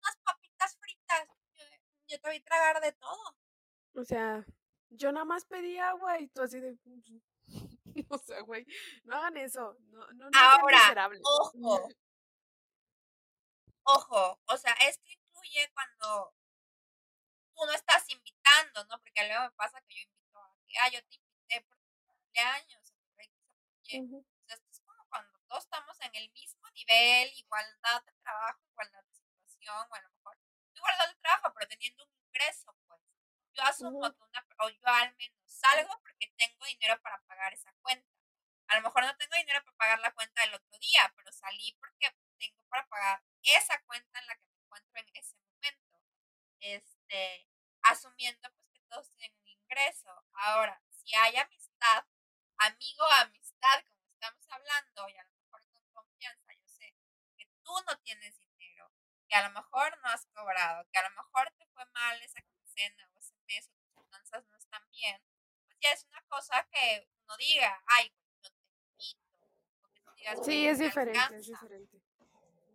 unas papitas fritas. Yo, yo te a tragar de todo. o sea, Yo nada más pedí agua y tú así de. o sea, güey, no hagan eso. No, no, no Ahora, ojo. Ojo, o sea, esto incluye cuando tú no estás invitando, ¿no? Porque luego me pasa que yo invito a que, ah, yo te invité por tu cumpleaños, o sea, esto es como cuando todos estamos en el mismo nivel, igualdad de trabajo, igualdad de situación, o a lo mejor igualdad de trabajo, pero teniendo un ingreso, pues. Yo asumo que una, o yo al menos salgo porque tengo dinero para pagar esa cuenta. A lo mejor no tengo dinero para pagar la cuenta del otro día, pero salí porque tengo para pagar esa cuenta en la que me encuentro en ese momento. Este, asumiendo pues que todos tienen un ingreso. Ahora, si hay amistad, amigo amistad, como estamos hablando, y a lo mejor con confianza, yo sé que tú no tienes dinero, que a lo mejor no has cobrado, que a lo mejor te fue mal esa quincena o ese mes o tus finanzas no están bien, pues ya es una cosa que uno diga, ay, yo te invito. sí, es diferente, es diferente.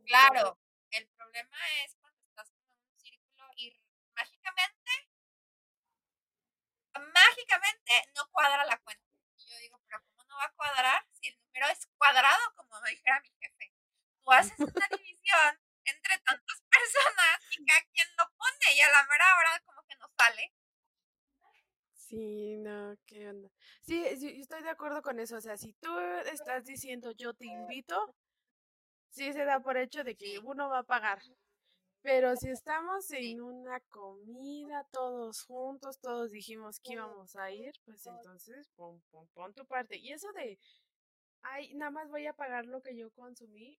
Claro, el problema es cuando estás en un círculo y mágicamente, mágicamente no cuadra la cuenta. Y yo digo, pero ¿cómo no va a cuadrar si el número es cuadrado, como me dijera mi jefe? Tú haces una división entre tantas personas y cada quien lo pone y a la mera hora como que no sale. Sí, no, qué onda. Sí, yo estoy de acuerdo con eso. O sea, si tú estás diciendo yo te invito, sí se da por hecho de que uno va a pagar. Pero si estamos en una comida todos juntos, todos dijimos que íbamos a ir, pues entonces pon, pon, pon tu parte. Y eso de, ay, nada más voy a pagar lo que yo consumí,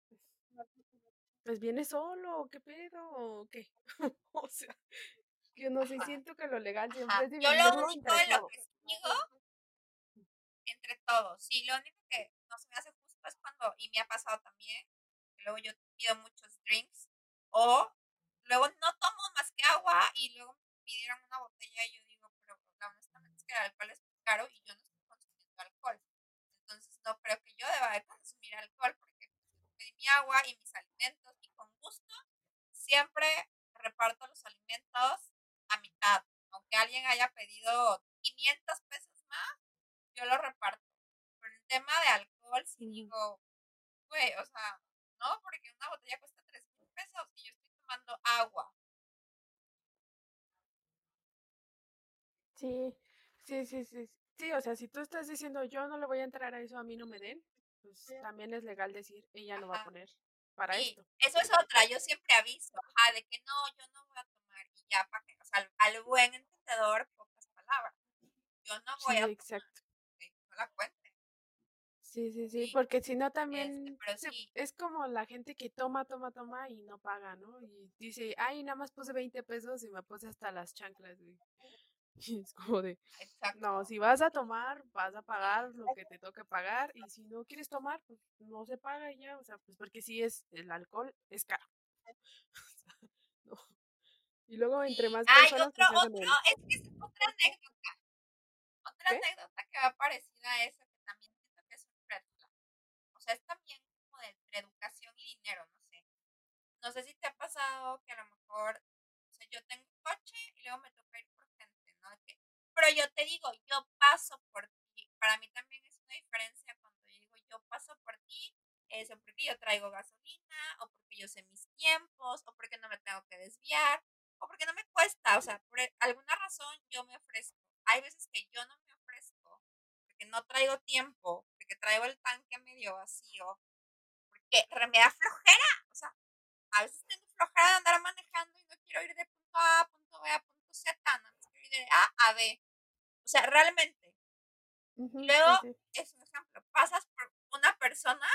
pues viene solo, ¿qué pedo? ¿O qué? o sea, que no sé, siento que lo legal siempre es Yo lo único en lo que sigo, entre todos, sí, lo único que no se me hace justo es cuando, y me ha pasado también, luego yo pido muchos drinks o luego no tomo más que agua y luego me pidieron una botella y yo digo, pero honestamente es que el alcohol es muy caro y yo no estoy consumiendo alcohol. Entonces no creo que yo deba de consumir alcohol porque mi agua y mis alimentos y con gusto siempre reparto los alimentos a mitad. Aunque alguien haya pedido 500 pesos más, yo lo reparto. Pero en tema de alcohol, si digo, güey, o sea, ¿no? Porque una botella cuesta 3 mil pesos y yo estoy tomando agua. Sí, sí, sí, sí. Sí, o sea, si tú estás diciendo yo no le voy a entrar a eso, a mí no me den, pues también es legal decir ella no va a poner para esto. Eso es otra, yo siempre aviso, ajá, de que no, yo no voy a tomar y ya para que, o sea, al, buen entendedor, pocas palabras. Yo no voy a exacto. no la cuento. Sí, sí, sí, porque si no este, también es como la gente que toma, toma, toma y no paga, ¿no? Y dice, ay, nada más puse 20 pesos y me puse hasta las chanclas, Y es como de, no, si vas a tomar, vas a pagar lo que te toque pagar y si no quieres tomar, pues no se paga ya, o sea, pues porque si es, el alcohol es caro. Y luego entre más personas... Pues, otro, otro, es que es otra anécdota. Otra anécdota que va parecida a eso es también como de entre educación y dinero, no sé. No sé si te ha pasado que a lo mejor, o sea, yo tengo un coche y luego me toca ir por gente, ¿no? Pero yo te digo, yo paso por ti. Para mí también es una diferencia cuando yo digo, yo paso por ti, eso porque yo traigo gasolina, o porque yo sé mis tiempos, o porque no me tengo que desviar, o porque no me cuesta, o sea, por alguna razón yo me ofrezco. Hay veces que yo no me ofrezco, porque no traigo tiempo, que traigo el tanque medio vacío, porque me da flojera, o sea, a veces tengo flojera de andar manejando y no quiero ir de punto A a punto B a punto Z, más quiero ir de A a B. O sea, realmente. Luego, es un ejemplo, pasas por una persona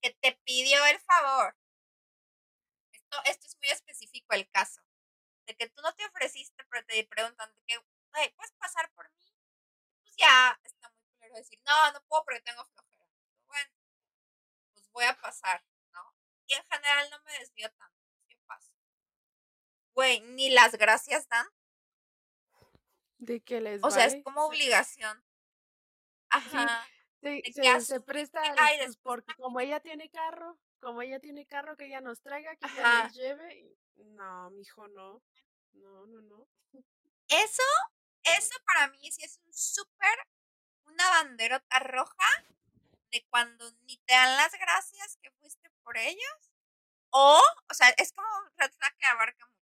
que te pidió el favor. Esto, esto es muy específico el caso. De que tú no te ofreciste, pero te preguntan de que, ¿puedes pasar por mí? Pues ya está muy decir, no, no puedo porque tengo flojera. bueno, pues voy a pasar, ¿no? Y en general no me desvío tanto. ¿Qué paso? Güey, ni las gracias dan. De que les O sea, es como obligación. Ajá. Sí, se, presta pues, porque como ella tiene carro, como ella tiene carro que ella nos traiga, que ella nos lleve. No, mijo, no. No, no, no. Eso eso para mí sí es un súper, una banderota roja de cuando ni te dan las gracias que fuiste por ellos. O, o sea, es como un red flag que abarca mucho.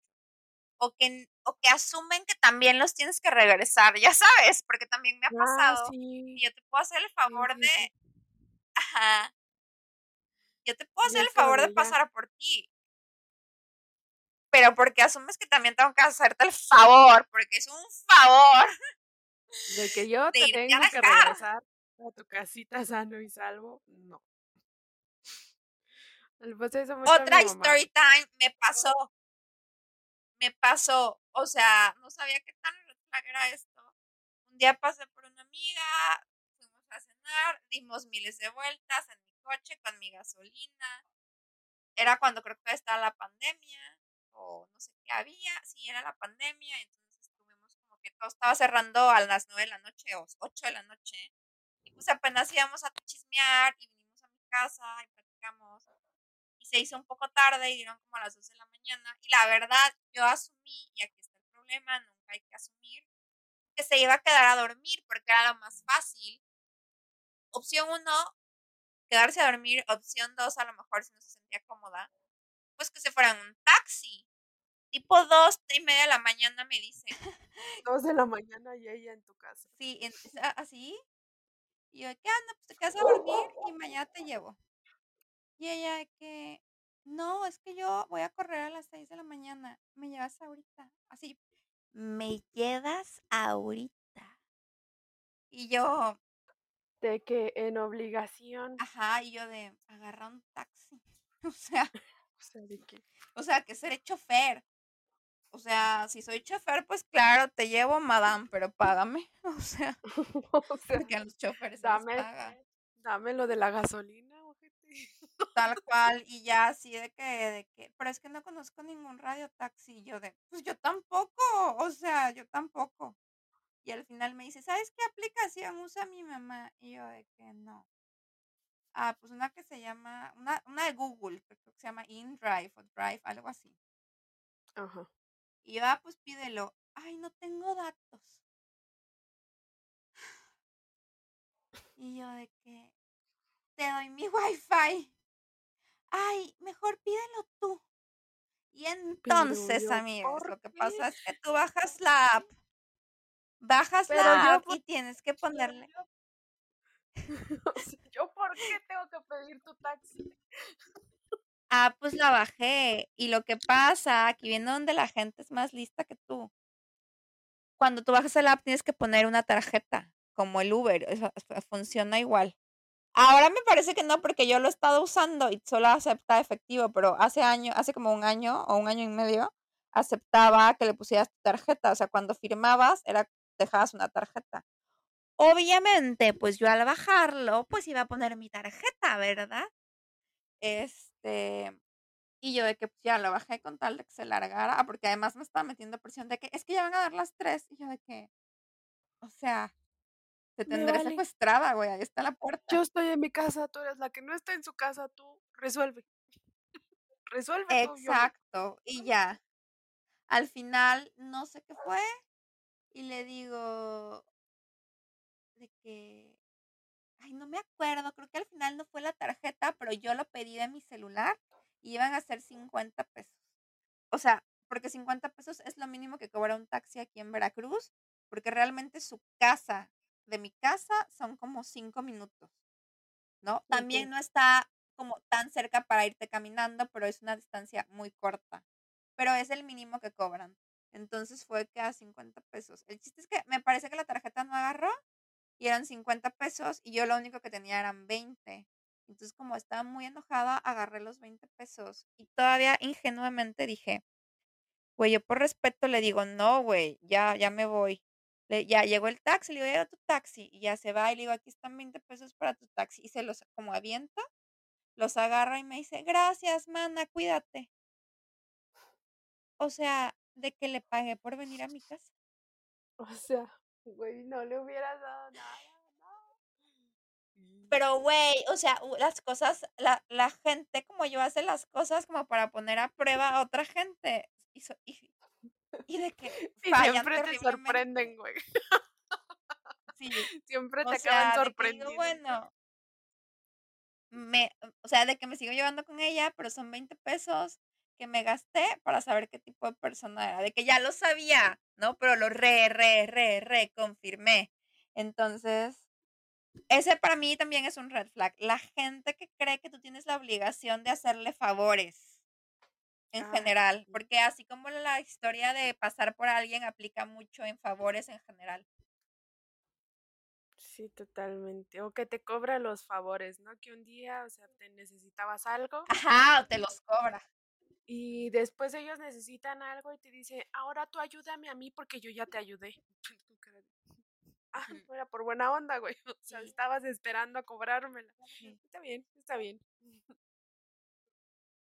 O que, o que asumen que también los tienes que regresar, ya sabes, porque también me ha Ah, pasado. sí. Y yo te puedo hacer el favor sí, de. Ajá. Yo te puedo hacer el favor de pasar por ti. Pero porque asumes que también tengo que hacerte el favor, porque es un favor. De que yo de te tengo que regresar a tu casita sano y salvo, no. Otra story time me pasó. Me pasó. O sea, no sabía qué tan era esto. Un día pasé por una amiga, fuimos a cenar, dimos miles de vueltas en mi coche con mi gasolina. Era cuando creo que estaba la pandemia, o no sé qué había. Sí, era la pandemia, entonces estuvimos como que todo estaba cerrando a las nueve de la noche o ocho de la noche. Y pues apenas íbamos a chismear y vinimos a mi casa y platicamos. Se hizo un poco tarde y dieron como a las 12 de la mañana. Y la verdad, yo asumí, y aquí está el problema, nunca hay que asumir, que se iba a quedar a dormir porque era lo más fácil. Opción uno, quedarse a dormir. Opción dos, a lo mejor si no se sentía cómoda, pues que se fuera en un taxi. Tipo dos y media de la mañana me dice, Dos de la mañana y ella en tu casa. sí, en- es a- así. Y yo, ¿qué anda? Pues te quedas a dormir y mañana te llevo. Y ella de que, no, es que yo voy a correr a las 6 de la mañana. Me llevas ahorita. Así, me llevas ahorita. Y yo, De que en obligación. ajá, y yo de, agarra un taxi. O sea, O sea, de que. o sea, que seré chofer. O sea, si soy chofer, pues claro, te llevo, madame, pero págame. O sea, o sea, porque a los choferes se les dame, paga. dame lo de la gasolina. Tal cual, y ya así de que, de que, pero es que no conozco ningún radio taxi. Yo de, pues yo tampoco, o sea, yo tampoco. Y al final me dice, ¿sabes qué aplicación usa mi mamá? Y yo de que no. Ah, pues una que se llama, una, una de Google, que creo que se llama InDrive o Drive, algo así. Ajá. Y yo, ah, pues pídelo. Ay, no tengo datos. Y yo de que, te doy mi wifi. Ay, mejor pídelo tú. Y entonces, yo, amigos, ¿por lo que pasa es que tú bajas la app. Bajas Pero la app y tienes que ponerle. ¿yo por qué tengo que pedir tu taxi? Ah, pues la bajé. Y lo que pasa, aquí viene donde la gente es más lista que tú. Cuando tú bajas el app tienes que poner una tarjeta, como el Uber, funciona igual. Ahora me parece que no, porque yo lo he estado usando y solo acepta efectivo, pero hace año, hace como un año o un año y medio, aceptaba que le pusieras tu tarjeta. O sea, cuando firmabas, era, dejabas una tarjeta. Obviamente, pues yo al bajarlo, pues iba a poner mi tarjeta, ¿verdad? Este, y yo de que pues, ya lo bajé con tal de que se largara, porque además me estaba metiendo presión de que es que ya van a dar las tres. Y yo de que, o sea, te tendré vale. secuestrada, güey, ahí está la puerta. Yo estoy en mi casa, tú eres la que no está en su casa, tú resuelve. Resuelve tú. Exacto, y ya. Al final, no sé qué fue, y le digo de que, ay, no me acuerdo, creo que al final no fue la tarjeta, pero yo lo pedí de mi celular y iban a ser 50 pesos. O sea, porque 50 pesos es lo mínimo que cobra un taxi aquí en Veracruz, porque realmente su casa, de mi casa, son como 5 minutos, ¿no? También no está como tan cerca para irte caminando, pero es una distancia muy corta. Pero es el mínimo que cobran. Entonces fue que a 50 pesos. El chiste es que me parece que la tarjeta no agarró y eran 50 pesos y yo lo único que tenía eran 20. Entonces como estaba muy enojada, agarré los 20 pesos y todavía ingenuamente dije, güey, yo por respeto le digo, no, güey, ya, ya me voy. Le- ya llegó el taxi, le digo, llega tu taxi y ya se va y le digo, aquí están 20 pesos para tu taxi y se los como aviento, los agarra y me dice, gracias, mana, cuídate. O sea, de que le pagué por venir a mi casa. O sea, güey, no le hubieras dado nada, no. Pero, güey, o sea, las cosas, la, la gente como yo hace las cosas como para poner a prueba a otra gente. Y, so- y y de que Y siempre te sorprenden, güey. Sí, Siempre o te sea, acaban que digo, sorprendiendo. bueno, me, o sea, de que me sigo llevando con ella, pero son 20 pesos que me gasté para saber qué tipo de persona era, de que ya lo sabía, ¿no? Pero lo re, re, re, re confirmé. Entonces, ese para mí también es un red flag. La gente que cree que tú tienes la obligación de hacerle favores en Ah, general, porque así como la historia de pasar por alguien aplica mucho en favores en general. Sí, totalmente. O que te cobra los favores, ¿no? Que un día, o sea, te necesitabas algo Ajá, o te los cobra. y después ellos necesitan algo y te dice, ahora tú ayúdame a mí porque yo ya te ayudé. Ah, Ujú. no era por buena onda, güey. O sea, Sí. estabas esperando a cobrármela. Sí. Está bien, está bien.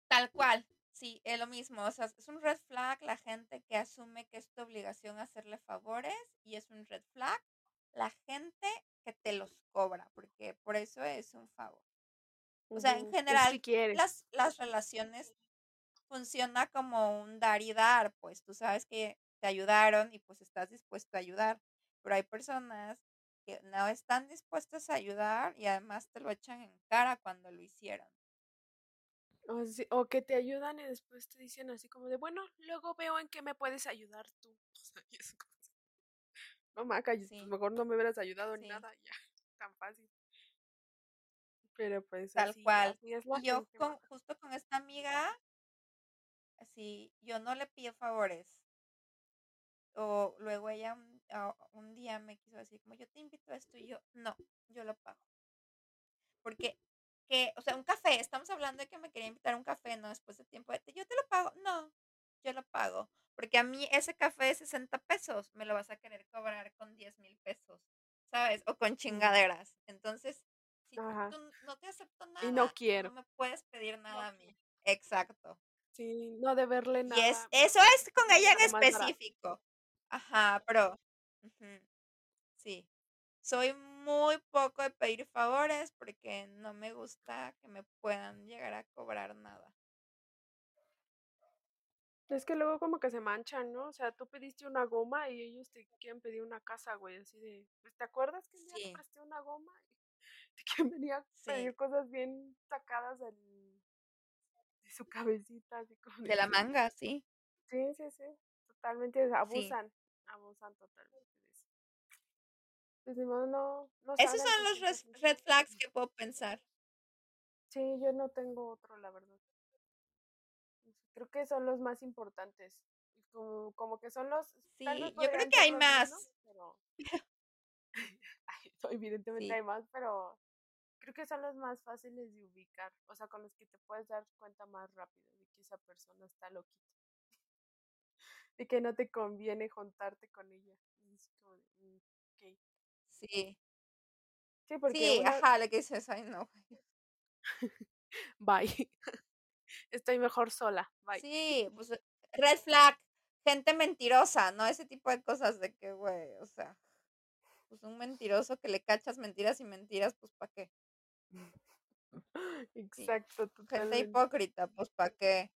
Tal cual, sí, es lo mismo. O sea, es un red flag la gente que asume que es tu obligación hacerle favores y es un red flag la gente que te los cobra, porque por eso es un favor. O sea, en general, las, las relaciones funciona como un dar y dar, pues tú sabes que te ayudaron y pues estás dispuesto a ayudar, pero hay personas que no están dispuestas a ayudar y además te lo echan en cara cuando lo hicieron. O, que te ayudan y después te dicen así como de, bueno, luego veo en qué me puedes ayudar tú. O sea, y es como así, no maca, pues mejor no me hubieras ayudado en sí, nada, ya, tan fácil. Pero pues tal así, cual. así es Y yo con, justo con esta amiga, así, yo no le pido favores. O luego ella un, un día me quiso decir, como yo te invito a esto y yo, no, yo lo pago. Porque, que, o sea, un café, estamos hablando de que me quería invitar a un café, ¿no? Después de tiempo, de, yo te lo pago. No, yo lo pago. Porque a mí ese café de 60 pesos me lo vas a querer cobrar con 10 mil pesos, ¿sabes? O con Ujú. chingaderas. Entonces, si Ajá. tú no te acepto Y no nada, no quiero. me puedes pedir nada a mí. Exacto. Sí, no deberle Y es, nada, eso es con ella en nada barato. específico. Ajá, pero, sí. Soy muy poco de pedir favores porque no me gusta que me puedan llegar a cobrar nada. Es que luego como que se manchan, ¿no? O sea, tú pediste una goma y ellos te quieren pedir una casa, güey, así de, pues, ¿te acuerdas que un día te Sí, presté una goma? Y te quieren venir a pedir sí. cosas bien sacadas del- de su cabecita, así como De de la manga, sí. sí, sí, sí, totalmente Sí. abusan, abusan totalmente. Pues modo, no, no Esos son los red, red flags que puedo pensar. Sí, yo no tengo otro, la verdad. Creo que son los más importantes. Como, como que son los, Sí, yo creo que hay más. menos, pero ay, evidentemente Sí, hay más, pero creo que son los más fáciles de ubicar. O sea, con los que te puedes dar cuenta más rápido de que esa persona está loquita. De que no te conviene juntarte con ella. Y es como de, "Mm, ok". Sí. Sí, porque Sí, una, ajá, lo que dices, ay no. bye. Estoy mejor sola, bye. Sí, pues eh, red flag, gente mentirosa, ¿no? Ese tipo de cosas de que, güey, o sea, pues un mentiroso que le cachas mentiras y mentiras, pues ¿para qué? Sí, Exacto, gente hipócrita, pues ¿para qué?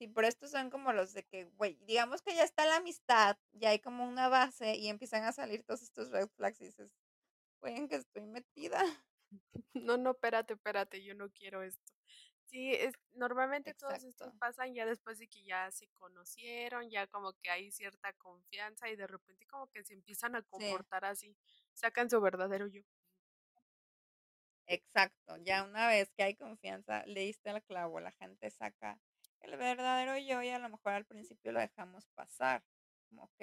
Sí, pero estos son como los de que, güey, digamos que ya está la amistad, ya hay como una base y empiezan a salir todos estos red flags y dices, güey, ¿en qué estoy metida? No, no, espérate, espérate, yo no quiero esto. Sí, es, normalmente todos estos pasan ya después de que ya se conocieron, ya como que hay cierta confianza y de repente como que se empiezan a Sí, comportar así, sacan su verdadero yo. exacto. Ya una vez que hay confianza, le diste el clavo, la gente saca el verdadero yo y a lo mejor al principio lo dejamos pasar. Como, ok,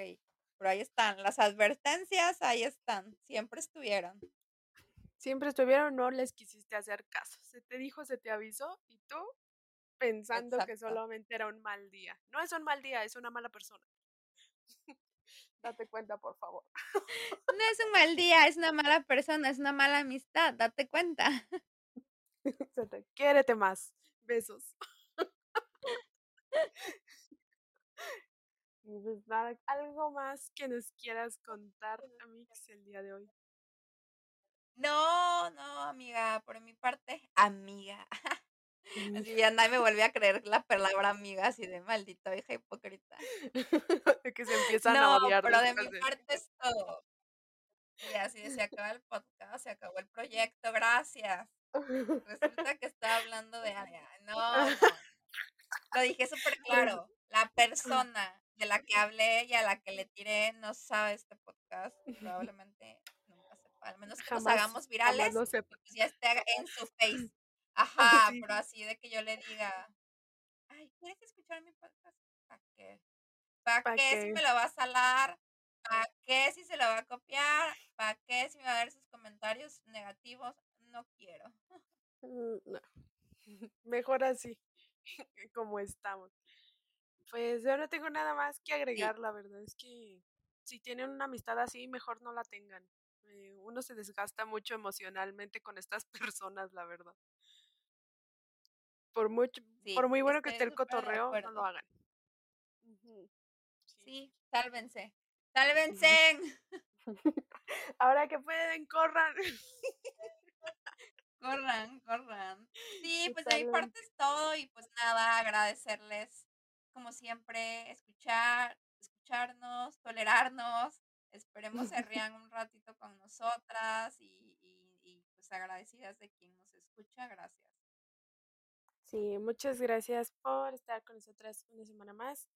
pero ahí están, las advertencias ahí están, siempre estuvieron. Siempre estuvieron, no les quisiste hacer caso. Se te dijo, se te avisó y tú pensando que solamente era un mal día. No es un mal día, es una mala persona. Date cuenta, por favor. No es un mal día, es una mala persona, es una mala amistad, date cuenta. Quiérete más. Besos. Y pues nada, algo más que nos quieras contar, Amix, el día de hoy. No, no, amiga, por mi parte, amiga. Así ya nadie me vuelve a creer la palabra amiga, así de maldita hija hipócrita. De que se empiezan a No, odiar pero de mi de parte es todo. Y así de se acaba el podcast, se acabó el proyecto, gracias. Resulta que estaba hablando de Aria. No, no, no. Lo dije súper claro. La persona de la que hablé y a la que le tiré no sabe este podcast. Probablemente nunca sepa. Al menos que nos Jamás, hagamos jamás virales lo y sepa. pues ya esté en su face. Ajá, Sí. pero así de que yo le diga, ay, ¿quieres escuchar mi podcast? ¿Para qué? ¿Para ¿Pa qué si me lo va a salar? ¿Para qué si se lo va a copiar? ¿Para qué si me va a ver sus comentarios negativos? No quiero. Mm, No. Mejor así, como estamos. Pues yo no tengo nada más que Sí, agregar, la verdad es que si tienen una amistad así, mejor no la tengan. Eh, uno se desgasta mucho emocionalmente con estas personas, la verdad. Por mucho, sí, por muy bueno que esté el cotorreo, no lo hagan. Sí. Sí, sálvense. ¡Sálvense! Ahora que pueden, corran. Corran, corran. Sí, pues de mi parte es todo y pues nada, agradecerles como siempre, escuchar, escucharnos, tolerarnos. Esperemos se rían un ratito con nosotras y, y, y pues agradecidas de quien nos escucha. Gracias. Sí, muchas gracias por estar con nosotras una semana más.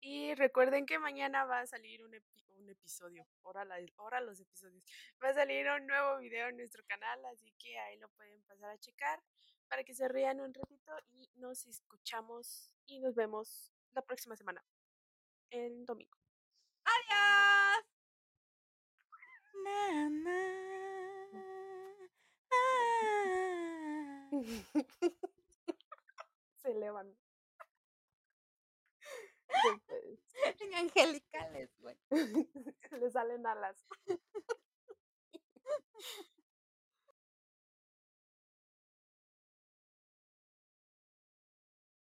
Y recuerden que mañana va a salir un, epi- un episodio, ahora, la, ahora los episodios. Va a salir un nuevo video en nuestro canal, así que ahí lo pueden pasar a checar para que se rían un ratito y nos escuchamos y nos vemos la próxima semana, el domingo. ¡Adiós! Se elevan. Pues, en angelicales, güey. Le salen alas.